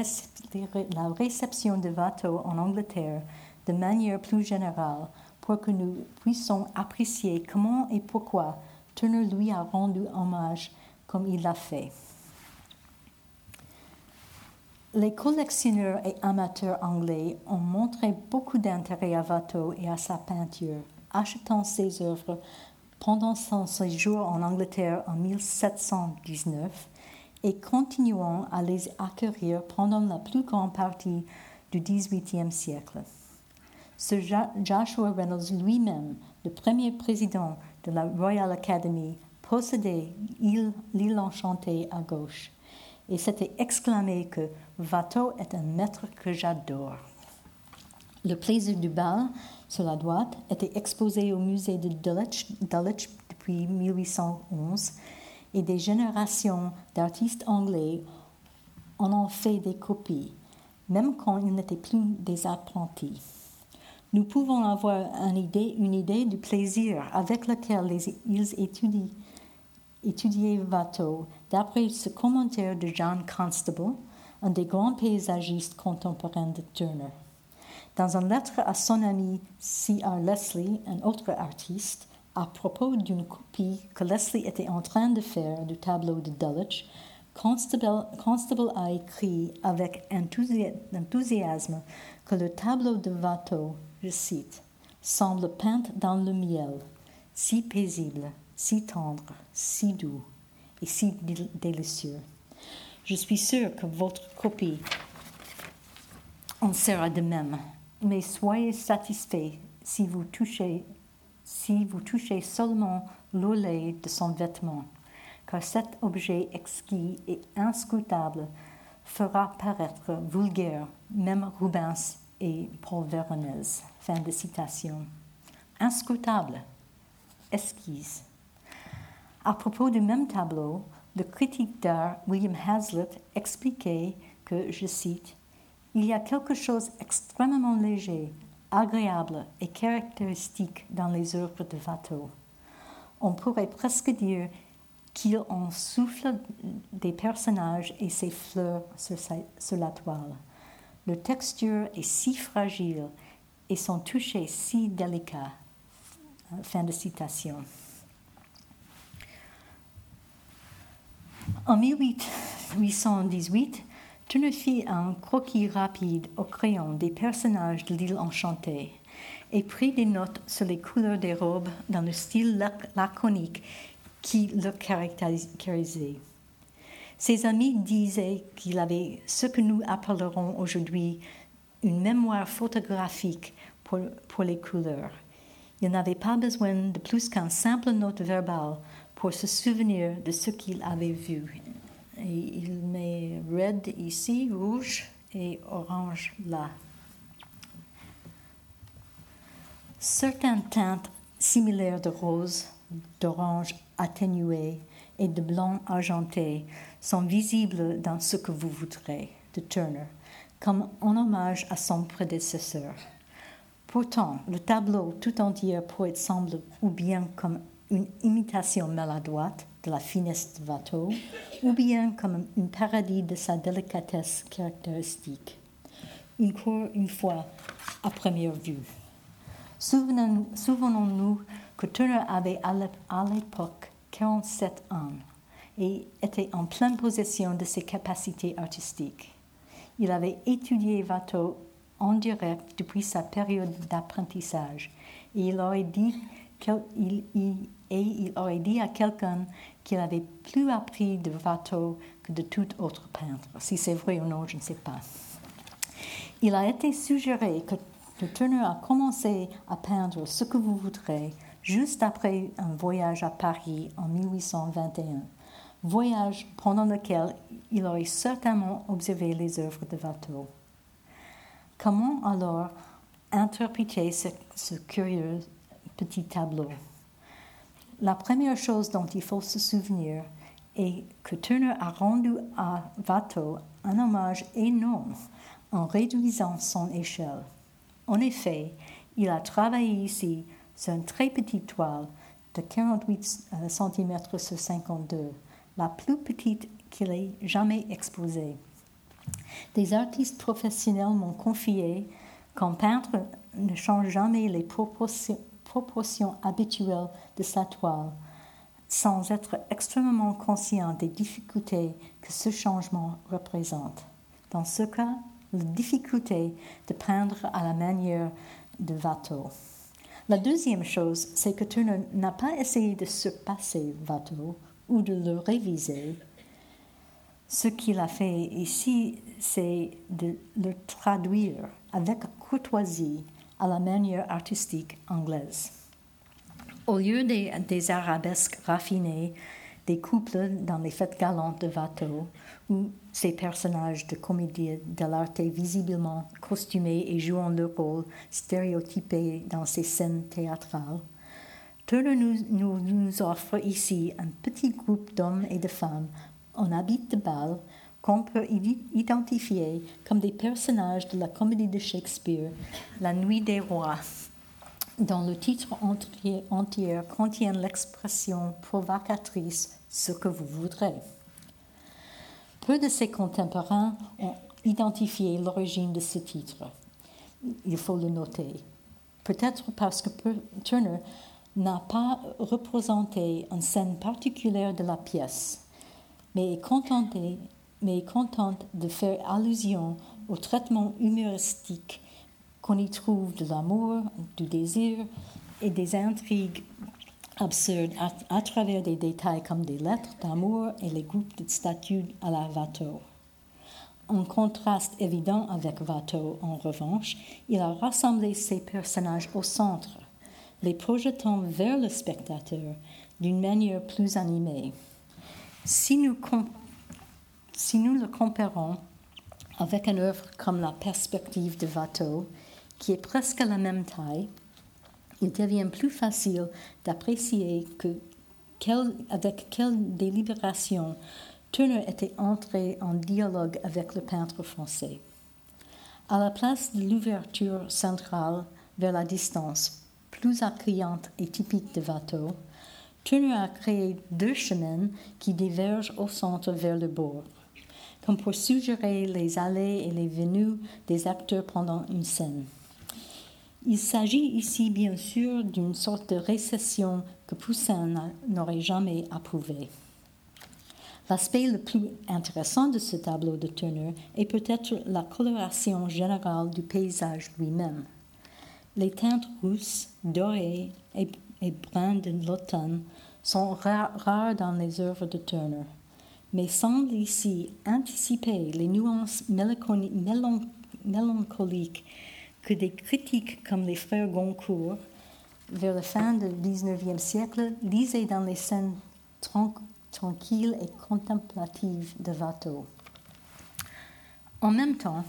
[SPEAKER 2] la réception de Watteau en Angleterre de manière plus générale pour que nous puissions apprécier comment et pourquoi Turner lui a rendu hommage comme il l'a fait. Les collectionneurs et amateurs anglais ont montré beaucoup d'intérêt à Watteau et à sa peinture, achetant ses œuvres pendant son séjour en Angleterre en 1719 et continuant à les acquérir pendant la plus grande partie du XVIIIe siècle. Ce Joshua Reynolds lui-même, le premier président de la Royal Academy, possédait l'île enchantée à gauche et s'était exclamé que Watteau est un maître que j'adore. Le plaisir du bal, sur la droite, était exposé au musée de Dulwich, depuis 1811 et des générations d'artistes anglais en ont fait des copies, même quand ils n'étaient plus des apprentis. Nous pouvons avoir une idée du plaisir avec lequel ils étudient étudié Watteau d'après ce commentaire de John Constable, un des grands paysagistes contemporains de Turner. Dans une lettre à son ami C.R. Leslie, un autre artiste, à propos d'une copie que Leslie était en train de faire du tableau de Dulwich, Constable, a écrit avec enthousiasme que le tableau de Watteau, je cite, semble peint dans le miel, si paisible si tendre, si doux et si délicieux. Je suis sûre que votre copie en sera de même, mais soyez satisfait si vous touchez, si vous touchez seulement l'olé de son vêtement, car cet objet exquis et inscrutable fera paraître vulgaire même Rubens et Paul Veronese. Fin de citation. Inscrutable, esquisse, à propos du même tableau, le critique d'art William Hazlitt expliquait que, je cite, Il y a quelque chose extrêmement léger, agréable et caractéristique dans les œuvres de Watteau. On pourrait presque dire qu'il en souffle des personnages et ses fleurs sur, la toile. Le texture est si fragile et son toucher si délicat. Fin de citation. En 1818, Turner fit un croquis rapide au crayon des personnages de l'île enchantée et prit des notes sur les couleurs des robes dans le style laconique qui le caractérisait. Ses amis disaient qu'il avait ce que nous appellerons aujourd'hui une mémoire photographique pour, pour les couleurs. Il n'avait pas besoin de plus qu'un simple note verbale pour se souvenir de ce qu'il avait vu. Il met red ici, rouge et orange là. Certaines teintes similaires de rose, d'orange atténué et de blanc argenté sont visibles dans ce que vous voudrez de Turner, comme en hommage à son prédécesseur. Pourtant, le tableau tout entier pourrait sembler ou bien comme une imitation maladroite de la finesse de Watteau, ou bien comme une parodie de sa délicatesse caractéristique. Une, fois à première vue. Souvenons-nous que Turner avait à l'époque 47 ans et était en pleine possession de ses capacités artistiques. Il avait étudié Watteau en direct depuis sa période d'apprentissage et il aurait dit il, et il aurait dit à quelqu'un qu'il avait plus appris de Watteau que de tout autre peintre. Si c'est vrai ou non, je ne sais pas. Il a été suggéré que, le Turner a commencé à peindre ce que vous voudrez juste après un voyage à Paris en 1821, voyage pendant lequel il aurait certainement observé les œuvres de Watteau. Comment alors interpréter ce, curieux petit tableau La première chose dont il faut se souvenir est que Turner a rendu à Watteau un hommage énorme en réduisant son échelle. En effet, il a travaillé ici sur une très petite toile de 48 cm sur 52, la plus petite qu'il ait jamais exposée. Des artistes professionnels m'ont confié qu'un peintre ne change jamais les proportions, proportions habituelles de sa toile sans être extrêmement conscient des difficultés que ce changement représente. Dans ce cas, la difficulté de peindre à la manière de Watteau. La deuxième chose, c'est que Turner n'a pas essayé de surpasser Watteau ou de le réviser. Ce qu'il a fait ici, c'est de le traduire avec courtoisie à la manière artistique anglaise. Au lieu des, arabesques raffinées, des couples dans les fêtes galantes de Watteau, où ces personnages de comédie de l'arte visiblement costumés et jouant leur rôle stéréotypé dans ces scènes théâtrales, Turner nous, nous, offre ici un petit groupe d'hommes et de femmes en habit de bal qu'on peut identifier comme des personnages de la comédie de Shakespeare, La Nuit des Rois, dont le titre entier, contient l'expression provocatrice ce que vous voudrez. Peu de ses contemporains ont identifié l'origine de ce titre. Il faut le noter. Peut-être parce que Turner n'a pas représenté une scène particulière de la pièce, mais est contenté, mais contente de faire allusion au traitement humoristique qu'on y trouve de l'amour, du désir et des intrigues absurdes à, travers des détails comme des lettres d'amour et les groupes de statues à la Watteau. En contraste évident avec Watteau, en revanche, il a rassemblé ses personnages au centre les projetant vers le spectateur d'une manière plus animée. Si nous, si nous le comparons avec une œuvre comme La perspective de Watteau, qui est presque à la même taille, il devient plus facile d'apprécier que avec quelle délibération Turner était entré en dialogue avec le peintre français. À la place de l'ouverture centrale vers la distance, plus attrayante et typique de Watteau, Turner a créé deux chemins qui divergent au centre vers le bord, comme pour suggérer les allées et les venues des acteurs pendant une scène. Il s'agit ici bien sûr d'une sorte de récession que Poussin n'aurait jamais approuvée. L'aspect le plus intéressant de ce tableau de Turner est peut-être la coloration générale du paysage lui-même. Les teintes rousses, dorées et, brunes de l'automne sont rares, dans les œuvres de Turner, mais semblent ici anticiper les nuances mélancoliques que des critiques comme les frères Goncourt, vers la fin du XIXe siècle, lisaient dans les scènes tranquilles et contemplatives de Watteau. En même temps,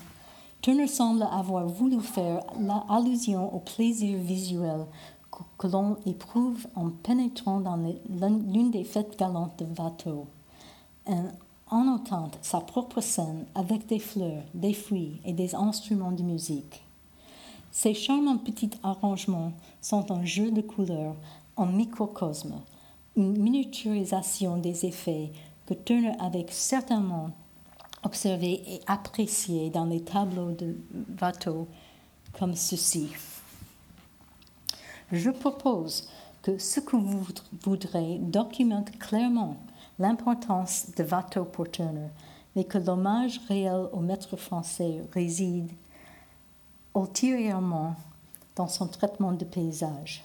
[SPEAKER 2] Turner semble avoir voulu faire allusion au plaisir visuel que, l'on éprouve en pénétrant dans l'une des fêtes galantes de Watteau, en notant sa propre scène avec des fleurs, des fruits et des instruments de musique. Ces charmants petits arrangements sont un jeu de couleurs en microcosme, une miniaturisation des effets que Turner avait certainement observé et apprécié dans les tableaux de Watteau comme ceci. Je propose que ce que vous voudrez documente clairement l'importance de Watteau pour Turner, mais que l'hommage réel au maître français réside ultérieurement dans son traitement de paysage.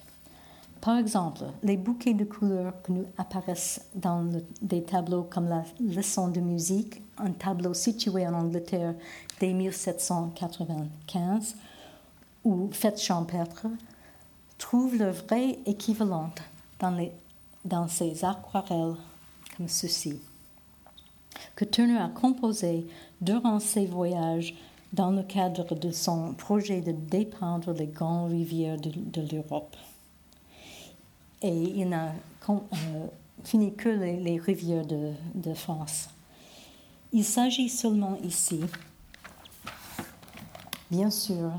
[SPEAKER 2] Par exemple, les bouquets de couleurs qui nous apparaissent dans des tableaux comme la leçon de musique, un tableau situé en Angleterre dès 1795, ou Fête champêtre, trouvent leur vrai équivalent dans, les, dans ces aquarelles ceci. que Turner a composé durant ses voyages dans le cadre de son projet de dépeindre les grandes rivières de, l'Europe. Et il n'a euh, fini que les, rivières de, France. Il s'agit seulement ici, bien sûr,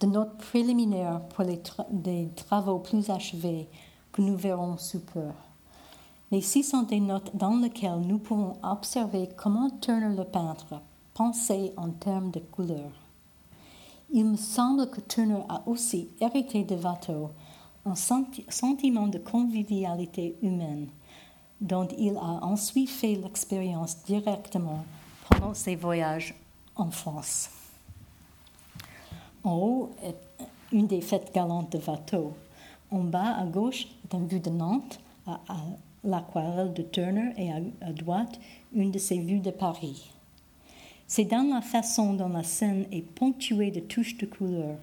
[SPEAKER 2] de notes préliminaires pour les des travaux plus achevés que nous verrons sous peu. Mais ci sont des notes dans lesquelles nous pouvons observer comment Turner le peintre pensait en termes de couleurs. Il me semble que Turner a aussi hérité de Watteau un sentiment de convivialité humaine dont il a ensuite fait l'expérience directement pendant ses voyages en France. En haut est une des fêtes galantes de Watteau. En bas, à gauche, est un vue de Nantes, à, l'aquarelle de Turner, et à, droite, une de ses vues de Paris. C'est dans la façon dont la scène est ponctuée de touches de couleur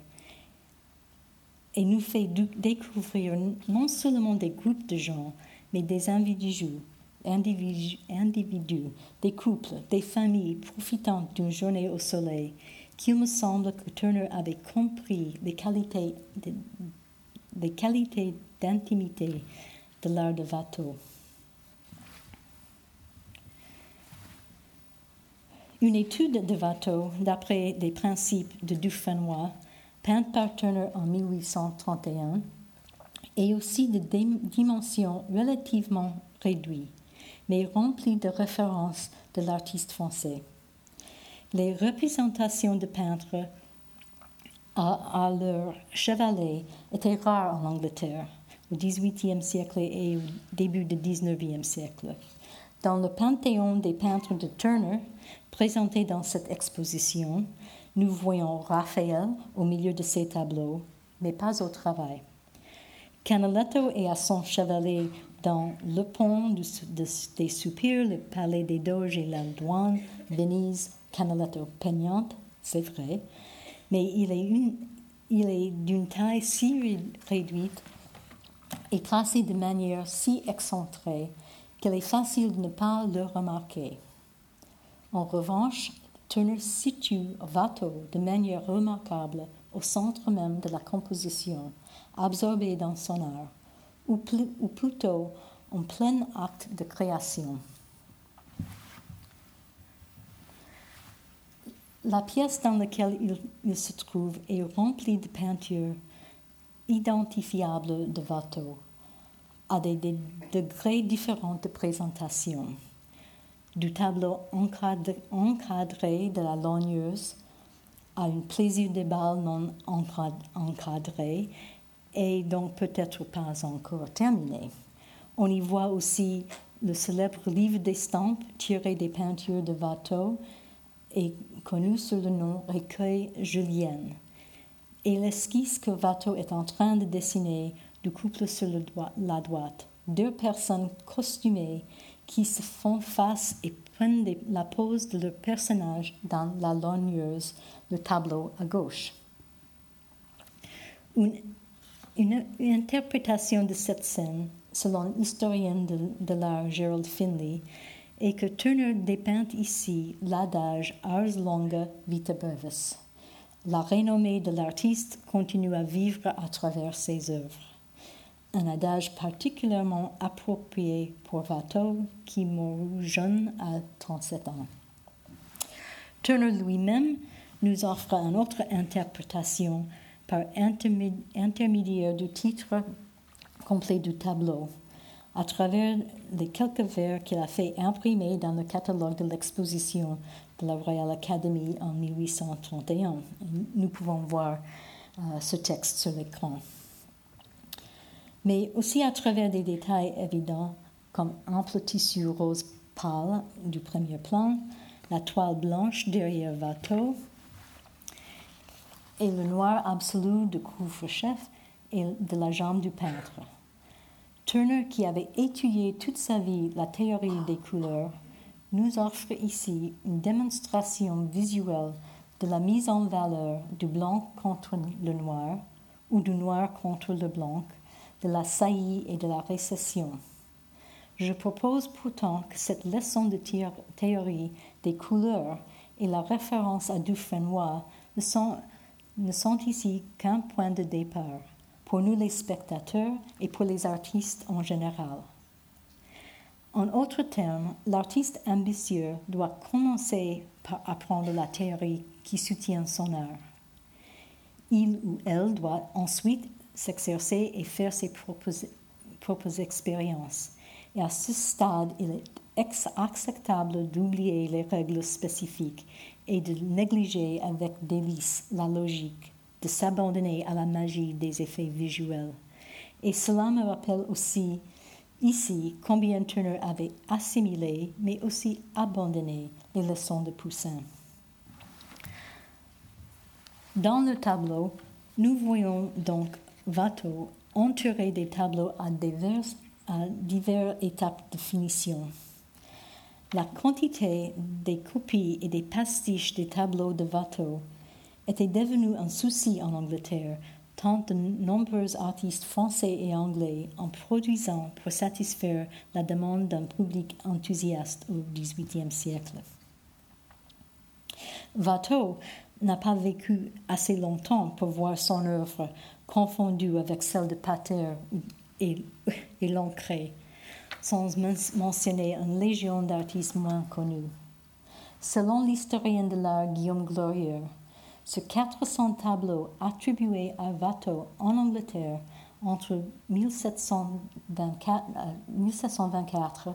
[SPEAKER 2] et nous fait découvrir non seulement des groupes de gens, mais des individus, individus, individus des couples, des familles profitant d'une journée au soleil, qu'il me semble que Turner avait compris les qualités, les qualités d'intimité de l'art de Watteau. Une étude de Watteau, d'après les principes de Dufresnoy, peinte par Turner en 1831, est aussi de dimensions relativement réduites, mais remplie de références de l'artiste français. Les représentations de peintres à, leur chevalet étaient rares en Angleterre au XVIIIe siècle et au début du XIXe siècle. Dans le panthéon des peintres de Turner, présenté dans cette exposition, nous voyons Raphaël au milieu de ses tableaux, mais pas au travail. Canaletto est à son chevalet dans le pont des soupirs, le palais des Doges et la douane, Venise, Canaletto peignante, c'est vrai, mais il est, d'une taille si réduite et placé de manière si excentrée qu'il est facile de ne pas le remarquer. En revanche, Turner situe Watteau de manière remarquable au centre même de la composition, absorbé dans son art, ou, plutôt en plein acte de création. La pièce dans laquelle il, il, se trouve est remplie de peintures identifiables de Watteau, à des degrés différents de présentation du tableau encadré, de la logneuse à un plaisir de bal non encadré et donc peut-être pas encore terminé. On y voit aussi le célèbre livre d'estampes tiré des peintures de Watteau et connu sous le nom Recueil Julienne. Et l'esquisse que Watteau est en train de dessiner du couple sur la droite, deux personnes costumées qui se font face et prennent la pose de leur personnage dans la logneuse, le tableau à gauche. Une, interprétation de cette scène, selon l'historien de, l'art Gerald Finley, est que Turner dépeint ici l'adage Ars longa vita brevis. La renommée de l'artiste continue à vivre à travers ses œuvres un adage particulièrement approprié pour Watteau qui mourut jeune à 37 ans. Turner lui-même nous offre une autre interprétation par intermédiaire du titre complet du tableau, à travers les quelques vers qu'il a fait imprimer dans le catalogue de l'exposition de la Royal Academy en 1831. Nous pouvons voir euh, ce texte sur l'écran mais aussi à travers des détails évidents comme ample tissu rose pâle du premier plan, la toile blanche derrière Watteau et le noir absolu de couvre-chef et de la jambe du peintre. Turner, qui avait étudié toute sa vie la théorie des couleurs, nous offre ici une démonstration visuelle de la mise en valeur du blanc contre le noir ou du noir contre le blanc de la saillie et de la récession. Je propose pourtant que cette leçon de théorie des couleurs et la référence à Dufresnoy ne sont, ne sont ici qu'un point de départ pour nous les spectateurs et pour les artistes en général. En autres termes, l'artiste ambitieux doit commencer par apprendre la théorie qui soutient son art. Il ou elle doit ensuite s'exercer et faire ses propres, expériences. Et à ce stade, il est acceptable d'oublier les règles spécifiques et de négliger avec délice la logique, de s'abandonner à la magie des effets visuels. Et cela me rappelle aussi Ici, combien Turner avait assimilé, mais aussi abandonné les leçons de Poussin. Dans le tableau, nous voyons donc Watteau entourer des tableaux à diverses, à diverses étapes de finition. La quantité des copies et des pastiches des tableaux de Watteau était devenue un souci en Angleterre tant de nombreux artistes français et anglais en produisant pour satisfaire la demande d'un public enthousiaste au XVIIIe siècle. Watteau n'a pas vécu assez longtemps pour voir son œuvre confondue avec celle de Pater et, et Lancret, sans mentionner une légion d'artistes moins connus. Selon l'historien de l'art Guillaume Glorieux, sur 400 tableaux attribués à Watteau en Angleterre entre 1724, 1724 euh,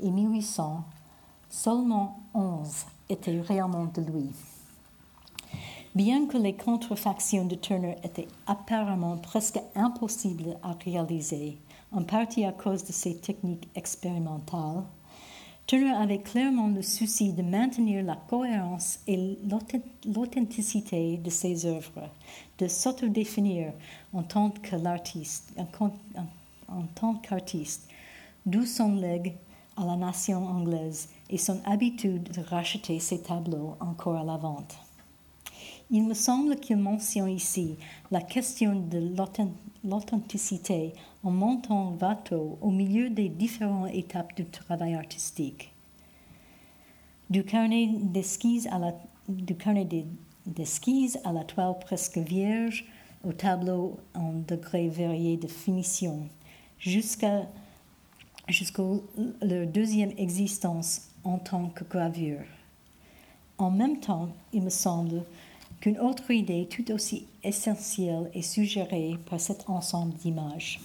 [SPEAKER 2] et 1800, seulement 11 étaient réellement de lui. Bien que les contrefactions de Turner étaient apparemment presque impossibles à réaliser, en partie à cause de ses techniques expérimentales, Turner avait clairement le souci de maintenir la cohérence et l'authenticité de ses œuvres, de s'autodéfinir en tant qu'artiste, en, tant qu'artiste, d'où son legs à la nation anglaise et son habitude de racheter ses tableaux encore à la vente. Il me semble qu'il mentionne ici la question de l'authenticité en montant Watteau au milieu des différentes étapes du travail artistique. Du carnet d'esquisse à la, à la toile presque vierge, au tableau en degrés variés de finition, jusqu'à jusqu'à leur deuxième existence en tant que gravure. En même temps, il me semble qu'une autre idée tout aussi essentielle est suggérée par cet ensemble d'images.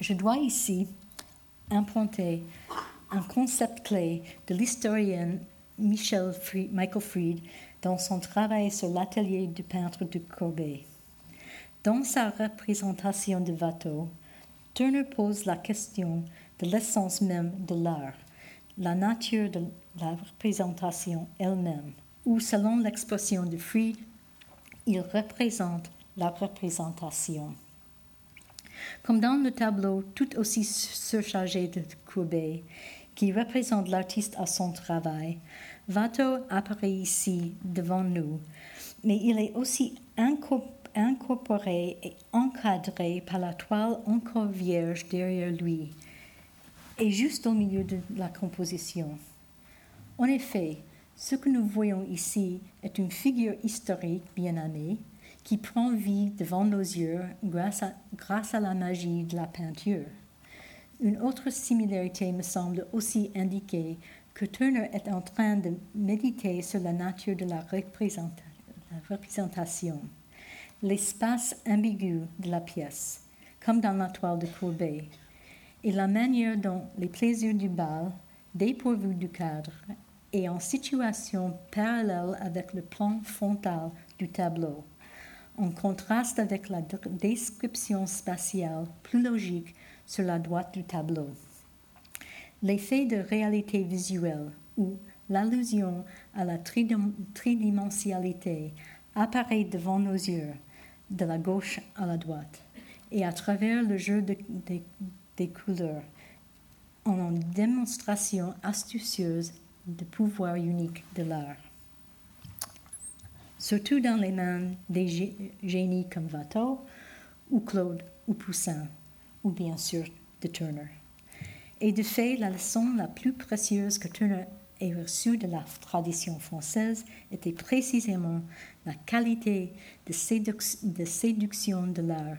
[SPEAKER 2] Je dois ici implanter un concept clé de l'historien Michel Michael Fried dans son travail sur l'atelier du peintre de Courbet. Dans sa représentation de Watteau, Turner pose la question de l'essence même de l'art, la nature de la représentation elle-même, ou selon l'expression de Fried, il représente la représentation. Comme dans le tableau tout aussi surchargé de Courbet, qui représente l'artiste à son travail, Watteau apparaît ici devant nous, mais il est aussi incorporé et encadré par la toile encore vierge derrière lui et juste au milieu de la composition. En effet, ce que nous voyons ici est une figure historique bien aimée qui prend vie devant nos yeux grâce à, grâce à la magie de la peinture. Une autre similarité me semble aussi indiquer que Turner est en train de méditer sur la nature de la, représentation, l'espace ambigu de la pièce, comme dans la toile de Courbet, et la manière dont les plaisirs du bal, dépourvus du cadre, et en situation parallèle avec le plan frontal du tableau, en contraste avec la description spatiale plus logique sur la droite du tableau. L'effet de réalité visuelle ou l'allusion à la tridimensionnalité apparaît devant nos yeux, de la gauche à la droite, et à travers le jeu des couleurs, en démonstration astucieuse de pouvoir unique de l'art. Surtout dans les mains des génies comme Watteau ou Claude ou Poussin, ou bien sûr de Turner. Et de fait, la leçon la plus précieuse que Turner ait reçue de la tradition française était précisément la qualité de, de séduction de l'art,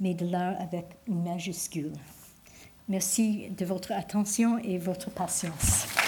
[SPEAKER 2] mais de l'art avec une majuscule. Merci de votre attention et votre patience.